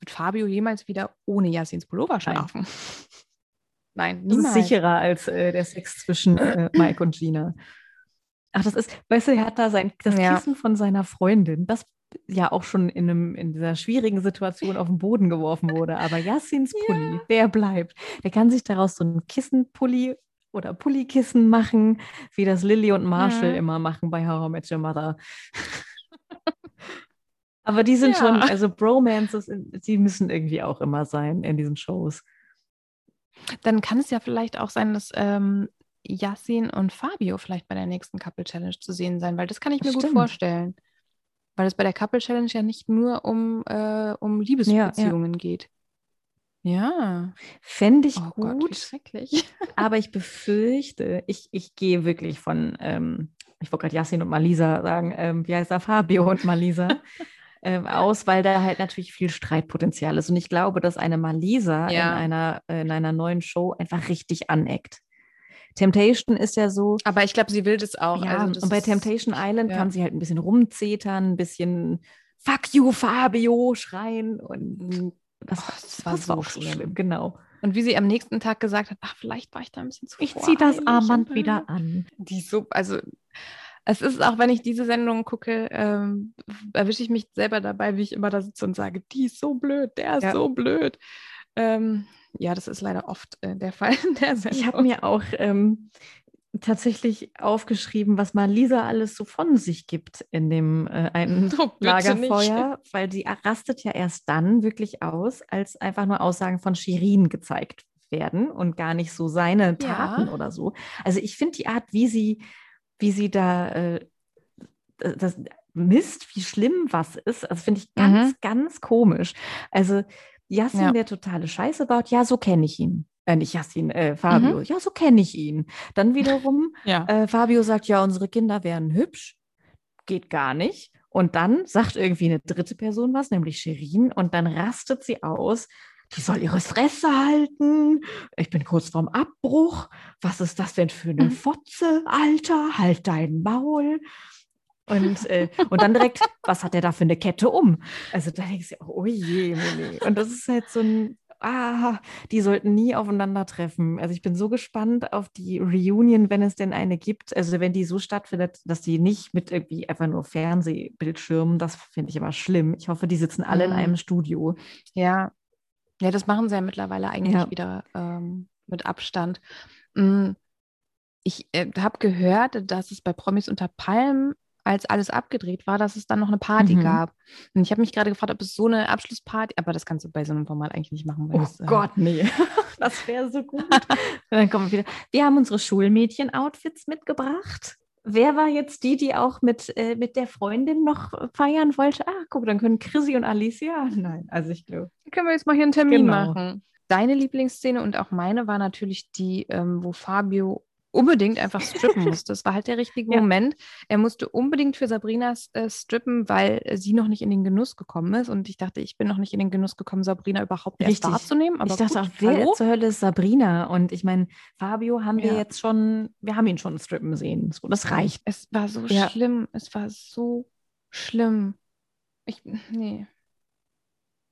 wird Fabio jemals wieder ohne Yasins Pullover schlafen? Nein,
Das
niemals.
ist sicherer als äh, der Sex zwischen äh, Mike und Gina. Ach, das ist, weißt du, er hat da sein, das
Ja.
Kissen von seiner Freundin, das ja auch schon in, einem, in dieser schwierigen Situation auf den Boden geworfen wurde. Aber Yassins Pulli, der bleibt. Der kann sich daraus so ein Kissenpulli oder Pullikissen machen, wie das Lilly und Marshall
Mhm.
immer machen bei How I Met Your Mother. Aber die sind schon,
Ja.
also Bromances, die müssen irgendwie auch immer sein in diesen Shows.
Dann kann es ja vielleicht auch sein, dass ähm, Yassin und Fabio vielleicht bei der nächsten Couple Challenge zu sehen sein, weil das kann ich mir gut
stimmt.
vorstellen. Weil es bei der Couple Challenge ja nicht nur um, äh, um Liebesbeziehungen geht. Ja.
Fände ich
Oh Gott,
gut.
schrecklich.
Aber ich befürchte, ich, ich gehe wirklich von, ähm, ich wollte gerade Yassin und Malisa sagen, ähm, wie heißt er, Fabio und Malisa, ähm, aus, weil da halt natürlich viel Streitpotenzial ist. Und ich glaube, dass eine Malisa
Ja.
in, einer, äh, in einer neuen Show einfach richtig aneckt. Temptation ist ja so,
Aber ich glaube, sie will das auch.
ja,
also das
und bei Temptation Island
ja.
kann sie halt ein bisschen rumzetern, ein bisschen Fuck you, Fabio schreien und das,
Oh,
war,
das war
das war
so
auch so
schlimm.
schlimm, genau.
Und wie sie am nächsten Tag gesagt hat, ach, vielleicht war ich da ein bisschen zu
Ich ziehe das Armband
und,
wieder
äh,
an.
Die so, also es ist auch, wenn ich diese Sendung gucke, ähm, erwische ich mich selber dabei, wie ich immer da sitze und sage, die ist so blöd, der ist
Ja.
so blöd. Ähm, ja, das ist leider oft äh, der Fall in der Sendung.
Ich habe mir auch ähm, tatsächlich aufgeschrieben, was Malisa alles so von sich gibt in dem äh, einen
Oh,
Lagerfeuer, weil die rastet ja erst dann wirklich aus, als einfach nur Aussagen von Shirin gezeigt werden und gar nicht so seine Taten
Ja.
oder so. Also ich finde die Art, wie sie, wie sie da äh, das misst, wie schlimm was ist, also finde ich ganz,
Mhm.
ganz komisch. Also Yassin,
Ja.
der totale Scheiße baut, ja, so kenne ich ihn. Äh, nicht Yassin, äh, Fabio, ja, so kenne ich ihn. Dann wiederum
Ja.
äh, Fabio sagt, ja, unsere Kinder wären hübsch. Geht gar nicht. Und dann sagt irgendwie eine dritte Person was, nämlich Shirin, und dann rastet sie aus. Die soll ihre Fresse halten. Ich bin kurz vorm Abbruch. Was ist das denn für eine
Mhm.
Fotze, Alter? Halt dein Maul. Und, äh, und dann direkt, was hat der da für eine Kette um? Also da denkst du, oh je, Mone. Und das ist halt so ein, ah, die sollten nie aufeinandertreffen. Also ich bin so gespannt auf die Reunion, wenn es denn eine gibt. Also wenn die so stattfindet, dass die nicht mit irgendwie einfach nur Fernsehbildschirmen, das finde ich immer schlimm. Ich hoffe, die sitzen alle mhm. in einem Studio.
Ja. Ja, das machen sie ja mittlerweile eigentlich ja. wieder ähm, mit Abstand. Mm, ich äh, habe gehört, dass es bei Promis unter Palmen als alles abgedreht war, dass es dann noch eine Party mhm. gab. Und ich habe mich gerade gefragt, ob es so eine Abschlussparty, aber das kannst du bei so einem Format eigentlich nicht machen.
oh es, äh, Gott, nee. das wäre so gut. dann kommen wir wieder. Wir haben unsere Schulmädchen-Outfits mitgebracht. Wer war jetzt die, die auch mit, äh, mit der Freundin noch feiern wollte? Ah, guck, dann können Chrissy und Alicia. Nein, also ich glaube.
Können wir jetzt mal hier einen Termin genau. machen. Deine Lieblingsszene und auch meine war natürlich die, ähm, wo Fabio unbedingt einfach strippen musste. Das war halt der richtige ja. Moment. Er musste unbedingt für Sabrina äh, strippen, weil sie noch nicht in den Genuss gekommen ist. Und ich dachte, ich bin noch nicht in den Genuss gekommen, Sabrina überhaupt erst wahrzunehmen.
Aber ich dachte gut, auch, wer hallo? zur Hölle ist Sabrina? Und ich meine, Fabio haben ja. wir jetzt schon, wir haben ihn schon strippen sehen. So, das reicht.
Es war so ja. schlimm. Es war so schlimm. Ich, nee.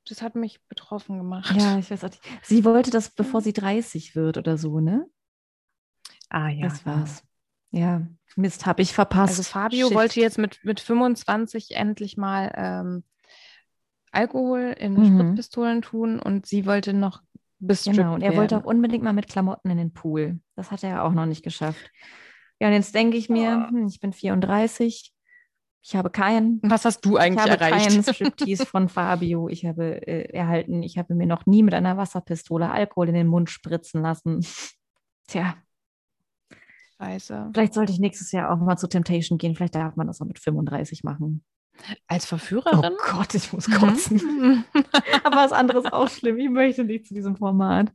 Das hat mich betroffen gemacht.
Ja, ich weiß auch nicht. Sie wollte das, bevor sie 30 wird oder so, ne?
Ah ja.
Das war's. Ja, Mist, habe ich verpasst.
Also Fabio Shit. wollte jetzt mit, mit 25 endlich mal ähm, Alkohol in mhm. Spritpistolen tun und sie wollte noch bis
Genau, und er werden. wollte auch unbedingt mal mit Klamotten in den Pool. Das hat er auch noch nicht geschafft. Ja, und jetzt denke ich mir, hm, ich bin 34, ich habe keinen.
Was hast du eigentlich
ich habe
erreicht?
keinen Striptease von Fabio. Ich habe äh, erhalten, ich habe mir noch nie mit einer Wasserpistole Alkohol in den Mund spritzen lassen. Tja,
Scheiße.
Vielleicht sollte ich nächstes Jahr auch mal zu Temptation gehen. Vielleicht darf man das auch mit 35 machen.
Als Verführerin?
Oh Gott, ich muss kotzen. Aber was anderes auch schlimm. Ich möchte nicht zu diesem Format.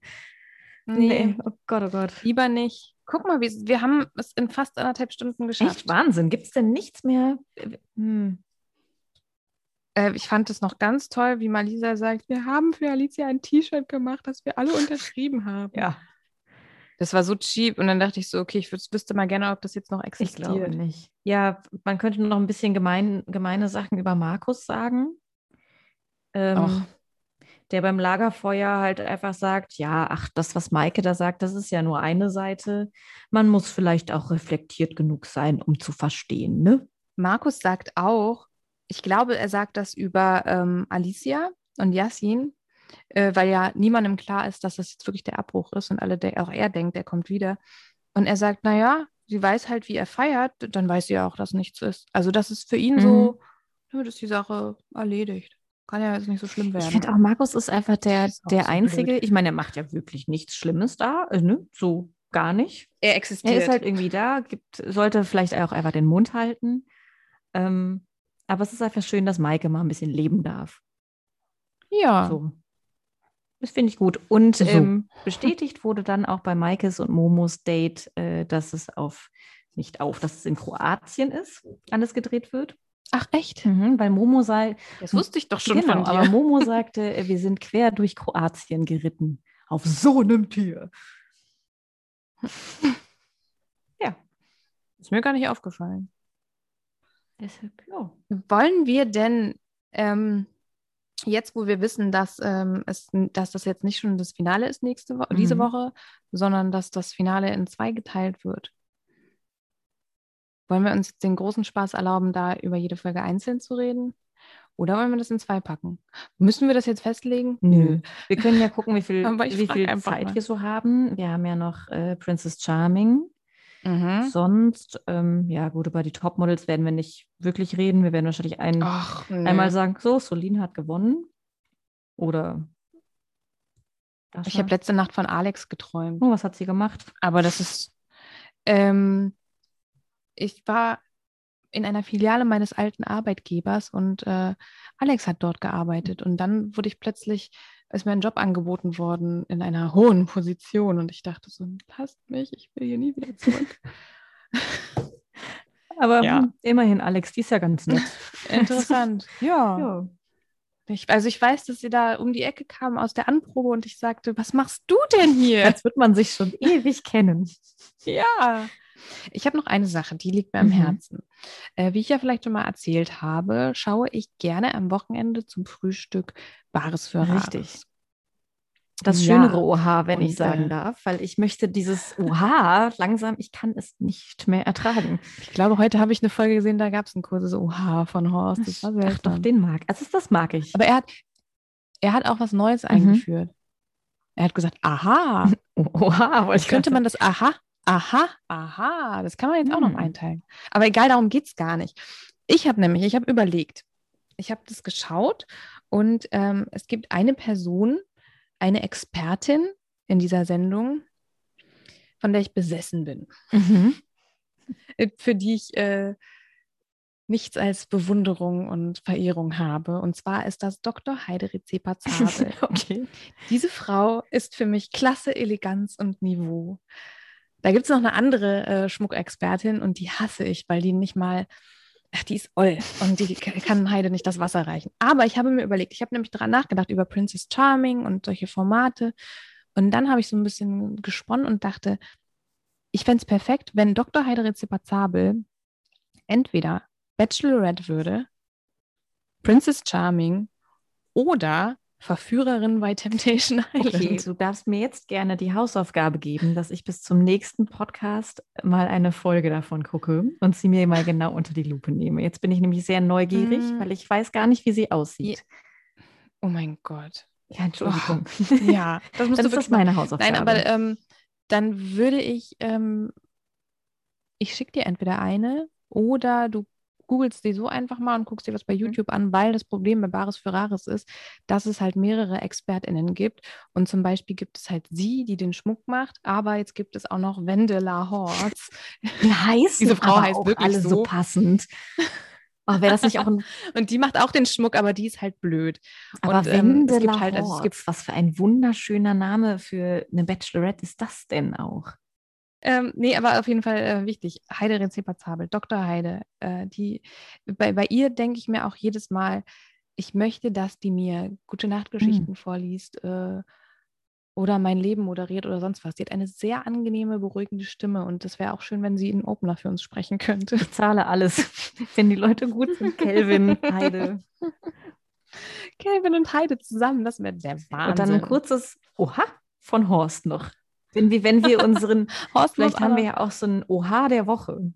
Nee. nee. Oh Gott, oh Gott. Lieber nicht. Guck mal, wir, wir haben es in fast anderthalb Stunden geschafft.
Echt Wahnsinn. Gibt es denn nichts mehr?
Hm. Äh, ich fand es noch ganz toll, wie Malisa sagt, wir haben für Alicia ein T-Shirt gemacht, das wir alle unterschrieben haben.
Ja.
Das war so cheap und dann dachte ich so, okay, ich wüsste mal gerne, ob das jetzt noch existiert.
Ich glaube nicht. Ja, man könnte noch ein bisschen gemein, gemeine Sachen über Markus sagen. Ähm, der beim Lagerfeuer halt einfach sagt, ja, ach, das, was Maike da sagt, das ist ja nur eine Seite. Man muss vielleicht auch reflektiert genug sein, um zu verstehen, ne?
Markus sagt auch, ich glaube, er sagt das über ähm, Alicia und Yassin, äh, weil ja niemandem klar ist, dass das jetzt wirklich der Abbruch ist und alle auch er denkt, er kommt wieder. Und er sagt, naja, sie weiß halt, wie er feiert, dann weiß sie ja auch, dass nichts ist. Also das ist für ihn mhm. so, damit ist die Sache erledigt. Kann ja jetzt nicht so schlimm werden.
Ich finde auch, Markus ist einfach der, ist der so Einzige, blöd. ich meine, er macht ja wirklich nichts Schlimmes da, äh, ne? so gar nicht.
Er existiert.
Er ist halt irgendwie da, gibt, sollte vielleicht auch einfach den Mund halten. Ähm, aber es ist einfach schön, dass Maike mal ein bisschen leben darf.
Ja.
So. Das finde ich gut. Und so. ähm, bestätigt wurde dann auch bei Maikes und Momos Date, äh, dass es auf, nicht auf, dass es in Kroatien ist, alles gedreht wird.
Ach echt?
Mhm, weil Momo sei.
Das wusste ich doch schon
genau,
von dir.
Aber Momo sagte, äh, wir sind quer durch Kroatien geritten. Auf so einem Tier.
ja. Ist mir gar nicht aufgefallen.
Deshalb, ja.
Wollen wir denn ähm, jetzt, wo wir wissen, dass, ähm, es, dass das jetzt nicht schon das Finale ist nächste Wo mhm. diese Woche, sondern dass das Finale in zwei geteilt wird, wollen wir uns den großen Spaß erlauben, da über jede Folge einzeln zu reden? Oder wollen wir das in zwei packen? Müssen wir das jetzt festlegen?
Nö. Wir können ja gucken, wie viel, wie viel Zeit mal. wir so haben. Wir haben ja noch äh, Princess Charming. Mhm. Sonst, ähm, ja gut, über die Topmodels werden wir nicht wirklich reden. Wir werden wahrscheinlich ein, Ach, nee. einmal sagen, so, Solin hat gewonnen. Oder
Dasha. Ich habe letzte Nacht von Alex geträumt.
Oh, was hat sie gemacht?
Aber das ist, ähm, ich war in einer Filiale meines alten Arbeitgebers und äh, Alex hat dort gearbeitet. Und dann wurde ich plötzlich ist mir ein Job angeboten worden in einer hohen Position und ich dachte so, lasst mich, ich will hier nie wieder zurück.
Aber ja. immerhin, Alex, die ist ja ganz nett.
Interessant, ja. ja. Ich, also ich weiß, dass sie da um die Ecke kam aus der Anprobe und ich sagte, was machst du denn hier?
Als wird man sich schon ewig kennen.
Ja. Ich habe noch eine Sache, die liegt mir am mhm. Herzen. Äh, wie ich ja vielleicht schon mal erzählt habe, schaue ich gerne am Wochenende zum Frühstück Bares für Rares. Richtig.
das
Ja,
schönere Oha, wenn
und,
ich sagen
äh,
darf, weil ich möchte dieses Oha langsam, ich kann es nicht mehr ertragen.
Ich glaube, heute habe ich eine Folge gesehen, da gab es ein kurzes Oha von Horst. Das war
Ach doch,
seltsam.
den mag. Also das mag ich.
Aber er hat, er hat auch was Neues eingeführt. Er hat gesagt, aha,
Oha, wollte
jetzt könnte man das aha, aha, aha, das kann man jetzt auch noch
Hm.
einteilen. Aber egal, darum geht es gar nicht. Ich habe nämlich, ich habe überlegt, ich habe das geschaut und ähm, es gibt eine Person, eine Expertin in dieser Sendung, von der ich besessen bin.
Mhm.
äh, für die ich äh, nichts als Bewunderung und Verehrung habe. Und zwar ist das Dr. Heiderizepper Zabel.
okay.
Diese Frau ist für mich Klasse, Eleganz und Niveau. Da gibt es noch eine andere äh, Schmuckexpertin und die hasse ich, weil die nicht mal, ach, die ist oll und die kann Heide nicht das Wasser reichen. Aber ich habe mir überlegt, ich habe nämlich daran nachgedacht über Princess Charming und solche Formate. Und dann habe ich so ein bisschen gesponnen und dachte, ich fände es perfekt, wenn Dr. Heiderizepper Zabel entweder Bachelorette würde, Princess Charming oder Verführerin bei Temptation Island.
Okay, du darfst mir jetzt gerne die Hausaufgabe geben, dass ich bis zum nächsten Podcast mal eine Folge davon gucke und sie mir mal genau unter die Lupe nehme. Jetzt bin ich nämlich sehr neugierig,
Mm.
weil ich weiß gar nicht, wie sie aussieht.
Oh mein Gott.
Ja, Entschuldigung.
Ja, das musst
Dann
du
ist das meine Hausaufgabe.
Nein, aber ähm, dann würde ich, ähm, ich schicke dir entweder eine oder du googelst die so einfach mal und guckst dir was bei YouTube an, weil das Problem bei Bares für Rares ist, dass es halt mehrere ExpertInnen gibt. Und zum Beispiel gibt es halt sie, die den Schmuck macht, aber jetzt gibt es auch noch Wendela Horz.
Wie heißt
Diese Frau heißt
auch
wirklich
alle so
so.
passend. Oh, Wäre das nicht auch ein
Und die macht auch den Schmuck, aber die ist halt blöd.
Aber
Und, ähm, es gibt halt, also es gibt
was für ein wunderschöner Name für eine Bachelorette ist das denn auch?
Ähm, nee, aber auf jeden Fall äh, wichtig. Heide Rezepazabel, Dr. Heide. Äh, die, bei, bei ihr denke ich mir auch jedes Mal, ich möchte, dass die mir gute Nachtgeschichten vorliest äh, oder mein Leben moderiert oder sonst was. Die hat eine sehr angenehme, beruhigende Stimme und das wäre auch schön, wenn sie einen Opener für uns sprechen könnte.
Ich zahle alles, wenn die Leute gut sind. Kelvin, Heide.
Kelvin und Heide zusammen, das wäre der Wahnsinn.
Und dann ein kurzes Oha von Horst noch. Wenn wir, wenn wir unseren,
Horst
vielleicht haben wir ja auch so ein Oha der Woche.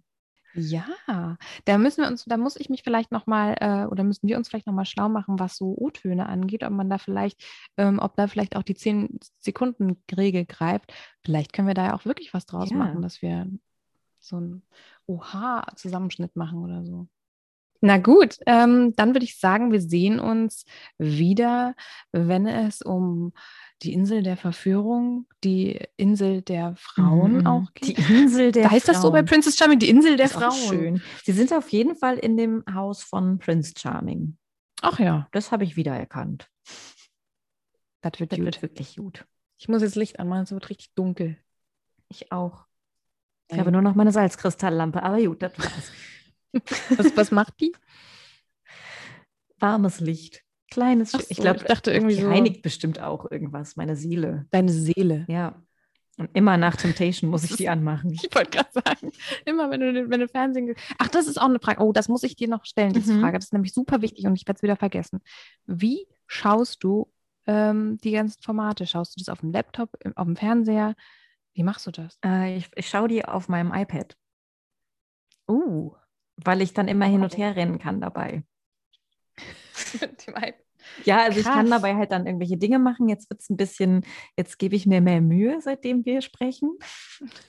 Ja, da müssen wir uns, da muss ich mich vielleicht nochmal, äh, oder müssen wir uns vielleicht nochmal schlau machen, was so O-Töne angeht, ob man da vielleicht, ähm, ob da vielleicht auch die 10-Sekunden-Regel greift. Vielleicht können wir da ja auch wirklich was draus
Ja.
machen, dass wir so einen Oha-Zusammenschnitt machen oder so. Na gut, ähm, dann würde ich sagen, wir sehen uns wieder, wenn es um die Insel der Verführung, die Insel der Frauen
Mhm.
auch
Die. Insel der
Da heißt das so bei
Frauen.
Princess Charming, die Insel der
Ist
Frauen.
schön. Sie sind auf jeden Fall in dem Haus von Prince Charming.
Ach ja,
Das habe ich wiedererkannt.
das wird
Das
gut.
wird wirklich gut.
Ich muss jetzt Licht anmachen, es wird richtig dunkel.
Ich auch. Ich
Ey.
habe nur noch meine Salzkristalllampe, aber gut, das war's.
Was, was macht die?
Warmes Licht. Kleines,
Ach
schön- ich
so,
glaube,
ich dachte irgendwie so-
reinigt bestimmt auch irgendwas, meine Seele.
Deine Seele.
Ja. Und immer nach Temptation muss ich die anmachen.
Ich wollte gerade sagen, immer wenn du, wenn du Fernsehen. Ach, das ist auch eine Frage. Oh, das muss ich dir noch stellen, diese
Mhm.
Frage. Das ist nämlich super wichtig und ich werde es wieder vergessen. Wie schaust du ähm, die ganzen Formate? Schaust du das auf dem Laptop, im- auf dem Fernseher? Wie machst du das?
Äh, ich ich schaue die auf meinem iPad,
Uh.
weil ich dann immer hin und her rennen kann dabei. Ja, also ich kann
Krass.
dabei halt dann irgendwelche Dinge machen. Jetzt wird es ein bisschen, jetzt gebe ich mir mehr Mühe, seitdem wir sprechen.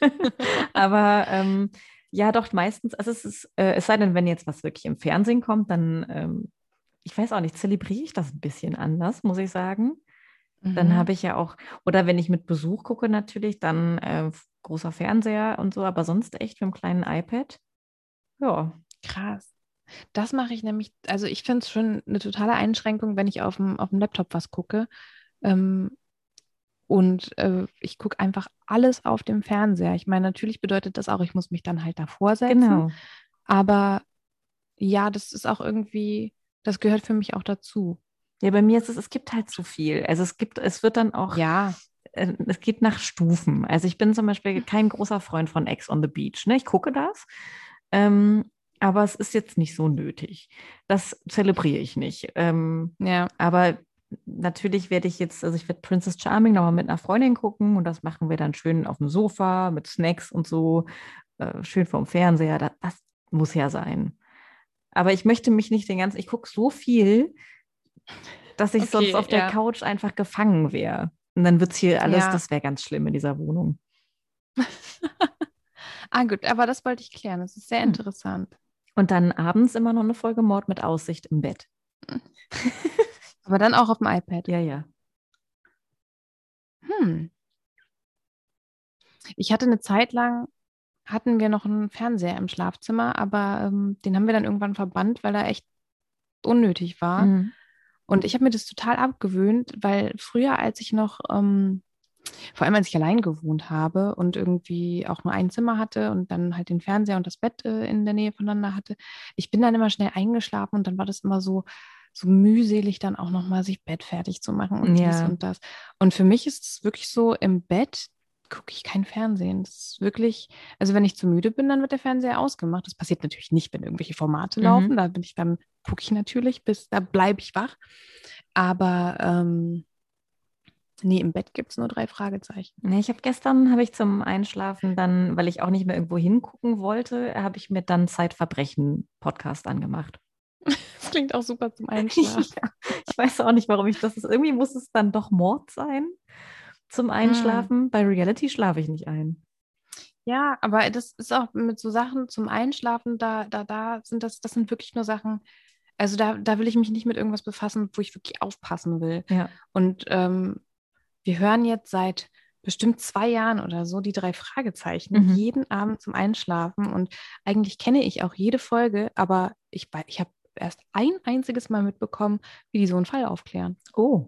Aber ähm, ja, doch meistens, also es ist, äh, es sei denn, wenn jetzt was wirklich im Fernsehen kommt, dann, ähm, ich weiß auch nicht, zelebriere ich das ein bisschen anders, muss ich sagen. Dann
Mhm.
habe ich ja auch, oder wenn ich mit Besuch gucke natürlich, dann äh, großer Fernseher und so, aber sonst echt mit dem kleinen iPad. Ja,
Krass. Das mache ich nämlich, also ich finde es schon eine totale Einschränkung, wenn ich auf dem, auf dem Laptop was gucke. Ähm, und äh, ich gucke einfach alles auf dem Fernseher. Ich meine, natürlich bedeutet das auch, ich muss mich dann halt davor setzen.
genau.
Aber ja, das ist auch irgendwie, das gehört für mich auch dazu.
Ja, bei mir ist es, es gibt halt zu viel. Also es gibt, es wird dann auch,
Ja,
äh, es geht nach Stufen. Also ich bin zum Beispiel kein großer Freund von Ex on the Beach. Ne? Ich gucke das, ähm, aber es ist jetzt nicht so nötig. Das zelebriere ich nicht. Ähm,
ja.
aber natürlich werde ich jetzt, also ich werde Princess Charming nochmal mit einer Freundin gucken und das machen wir dann schön auf dem Sofa mit Snacks und so, äh, schön vorm Fernseher. Das, das muss ja sein. Aber ich möchte mich nicht den ganzen, ich gucke so viel, dass ich okay, sonst auf der ja. Couch einfach gefangen wäre. Und dann wird es hier alles, ja. das wäre ganz schlimm in dieser Wohnung.
ah, gut, aber das wollte ich klären. Das ist sehr hm. interessant.
Und dann abends immer noch eine Folge Mord mit Aussicht im Bett.
aber dann auch auf dem iPad.
Ja, ja.
Hm. Ich hatte eine Zeit lang, hatten wir noch einen Fernseher im Schlafzimmer, aber ähm, den haben wir dann irgendwann verbannt, weil er echt unnötig war. Mhm. Und ich habe mir das total abgewöhnt, weil früher, als ich noch, ähm, vor allem als ich allein gewohnt habe und irgendwie auch nur ein Zimmer hatte und dann halt den Fernseher und das Bett äh, in der Nähe voneinander hatte, ich bin dann immer schnell eingeschlafen und dann war das immer so, so mühselig, dann auch nochmal sich Bett fertig zu machen und ja. dies und das. Und für mich ist es wirklich so, im Bett gucke ich kein Fernsehen. Das ist wirklich, also wenn ich zu müde bin, dann wird der Fernseher ausgemacht. Das passiert natürlich nicht, wenn irgendwelche Formate mhm. laufen. Da bin ich dann, gucke ich natürlich, bis da bleibe ich wach. Aber ähm, nee, im Bett gibt es nur drei Fragezeichen.
Nee, ich habe gestern, habe ich zum Einschlafen dann, weil ich auch nicht mehr irgendwo hingucken wollte, habe ich mir dann Zeitverbrechen-Podcast angemacht.
Das klingt auch super zum Einschlafen.
ja, ich weiß auch nicht, warum ich das ist. Irgendwie muss es dann doch Mord sein zum Einschlafen. Hm. Bei Reality schlafe ich nicht ein.
Ja, aber das ist auch mit so Sachen zum Einschlafen, da, da, da sind das, das sind wirklich nur Sachen, also da, da will ich mich nicht mit irgendwas befassen, wo ich wirklich aufpassen will.
Ja.
Und ähm, wir hören jetzt seit bestimmt zwei Jahren oder so die drei Fragezeichen mhm. jeden Abend zum Einschlafen. Und eigentlich kenne ich auch jede Folge, aber ich, ich habe erst ein einziges Mal mitbekommen, wie die so einen Fall aufklären.
Oh.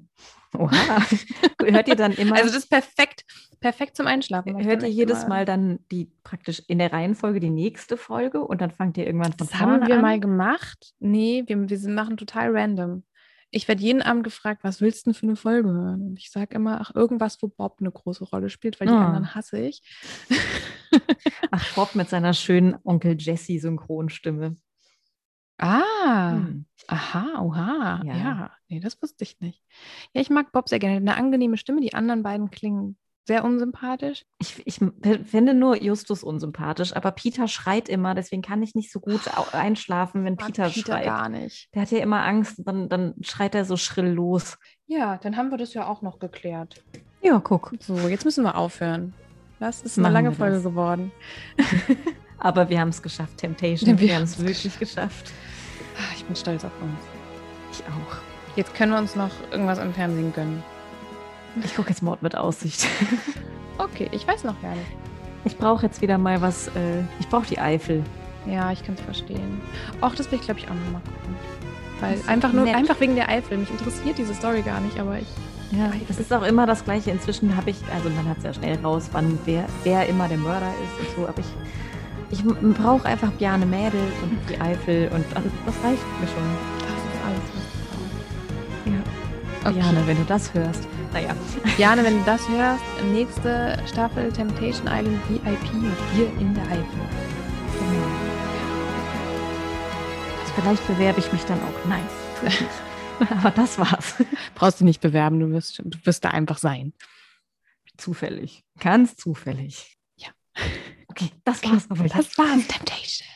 Oha. Hört ihr dann immer.
Also das ist perfekt, perfekt zum Einschlafen.
Hört ihr jedes Mal dann die praktisch in der Reihenfolge die nächste Folge und dann fangt ihr irgendwann von
das vorne an? Das haben wir an? mal gemacht. Nee, wir, wir machen total random. Ich werde jeden Abend gefragt, was willst du denn für eine Folge hören? Und ich sage immer, ach, irgendwas, wo Bob eine große Rolle spielt, weil die oh. anderen hasse ich.
ach, Bob mit seiner schönen Onkel Jesse Synchronstimme.
Ah, hm. aha, oha. Ja. ja, nee, das wusste ich nicht. Ja, ich mag Bob sehr gerne. Eine angenehme Stimme. Die anderen beiden klingen sehr unsympathisch.
Ich, ich finde nur Justus unsympathisch, aber Peter schreit immer, deswegen kann ich nicht so gut einschlafen, wenn Peter, Peter schreit.
gar nicht.
Der hat ja immer Angst, dann, dann schreit er so schrill los.
Ja, dann haben wir das ja auch noch geklärt.
Ja, guck.
So, jetzt müssen wir aufhören. Das ist eine Machen lange Folge geworden.
aber wir haben es geschafft, Temptation. Wir, wir haben es wirklich geschafft.
Ah, ich bin stolz auf uns.
Ich auch.
Jetzt können wir uns noch irgendwas am Fernsehen gönnen.
Ich gucke jetzt Mord mit Aussicht.
okay, ich weiß noch gar nicht.
Ich brauche jetzt wieder mal was. Äh, ich brauche die Eifel.
Ja, ich kann es verstehen. Auch das will ich, glaube ich, auch noch mal gucken. Weil einfach nur, nett. einfach wegen der Eifel. Mich interessiert diese Story gar nicht, aber ich.
Ja, das ist auch immer das Gleiche. Inzwischen habe ich, also man hat sehr schnell raus, wann wer, wer immer der Mörder ist und so, aber ich ich brauche einfach Bjarne Mädel und die Eifel und das reicht mir schon.
Das ist alles, was
ich brauche. Ja. Okay. Bjarne, wenn du das hörst. Naja.
Bjarne, wenn du das hörst, nächste Staffel Temptation Island VIP mit dir in der Eifel. Genau.
Vielleicht bewerbe ich mich dann auch. Nein. Aber das war's.
Brauchst du nicht bewerben, du wirst, du wirst da einfach sein.
Zufällig. Ganz zufällig.
Ja.
Okay, das war's.
Okay, das war's. Temptation.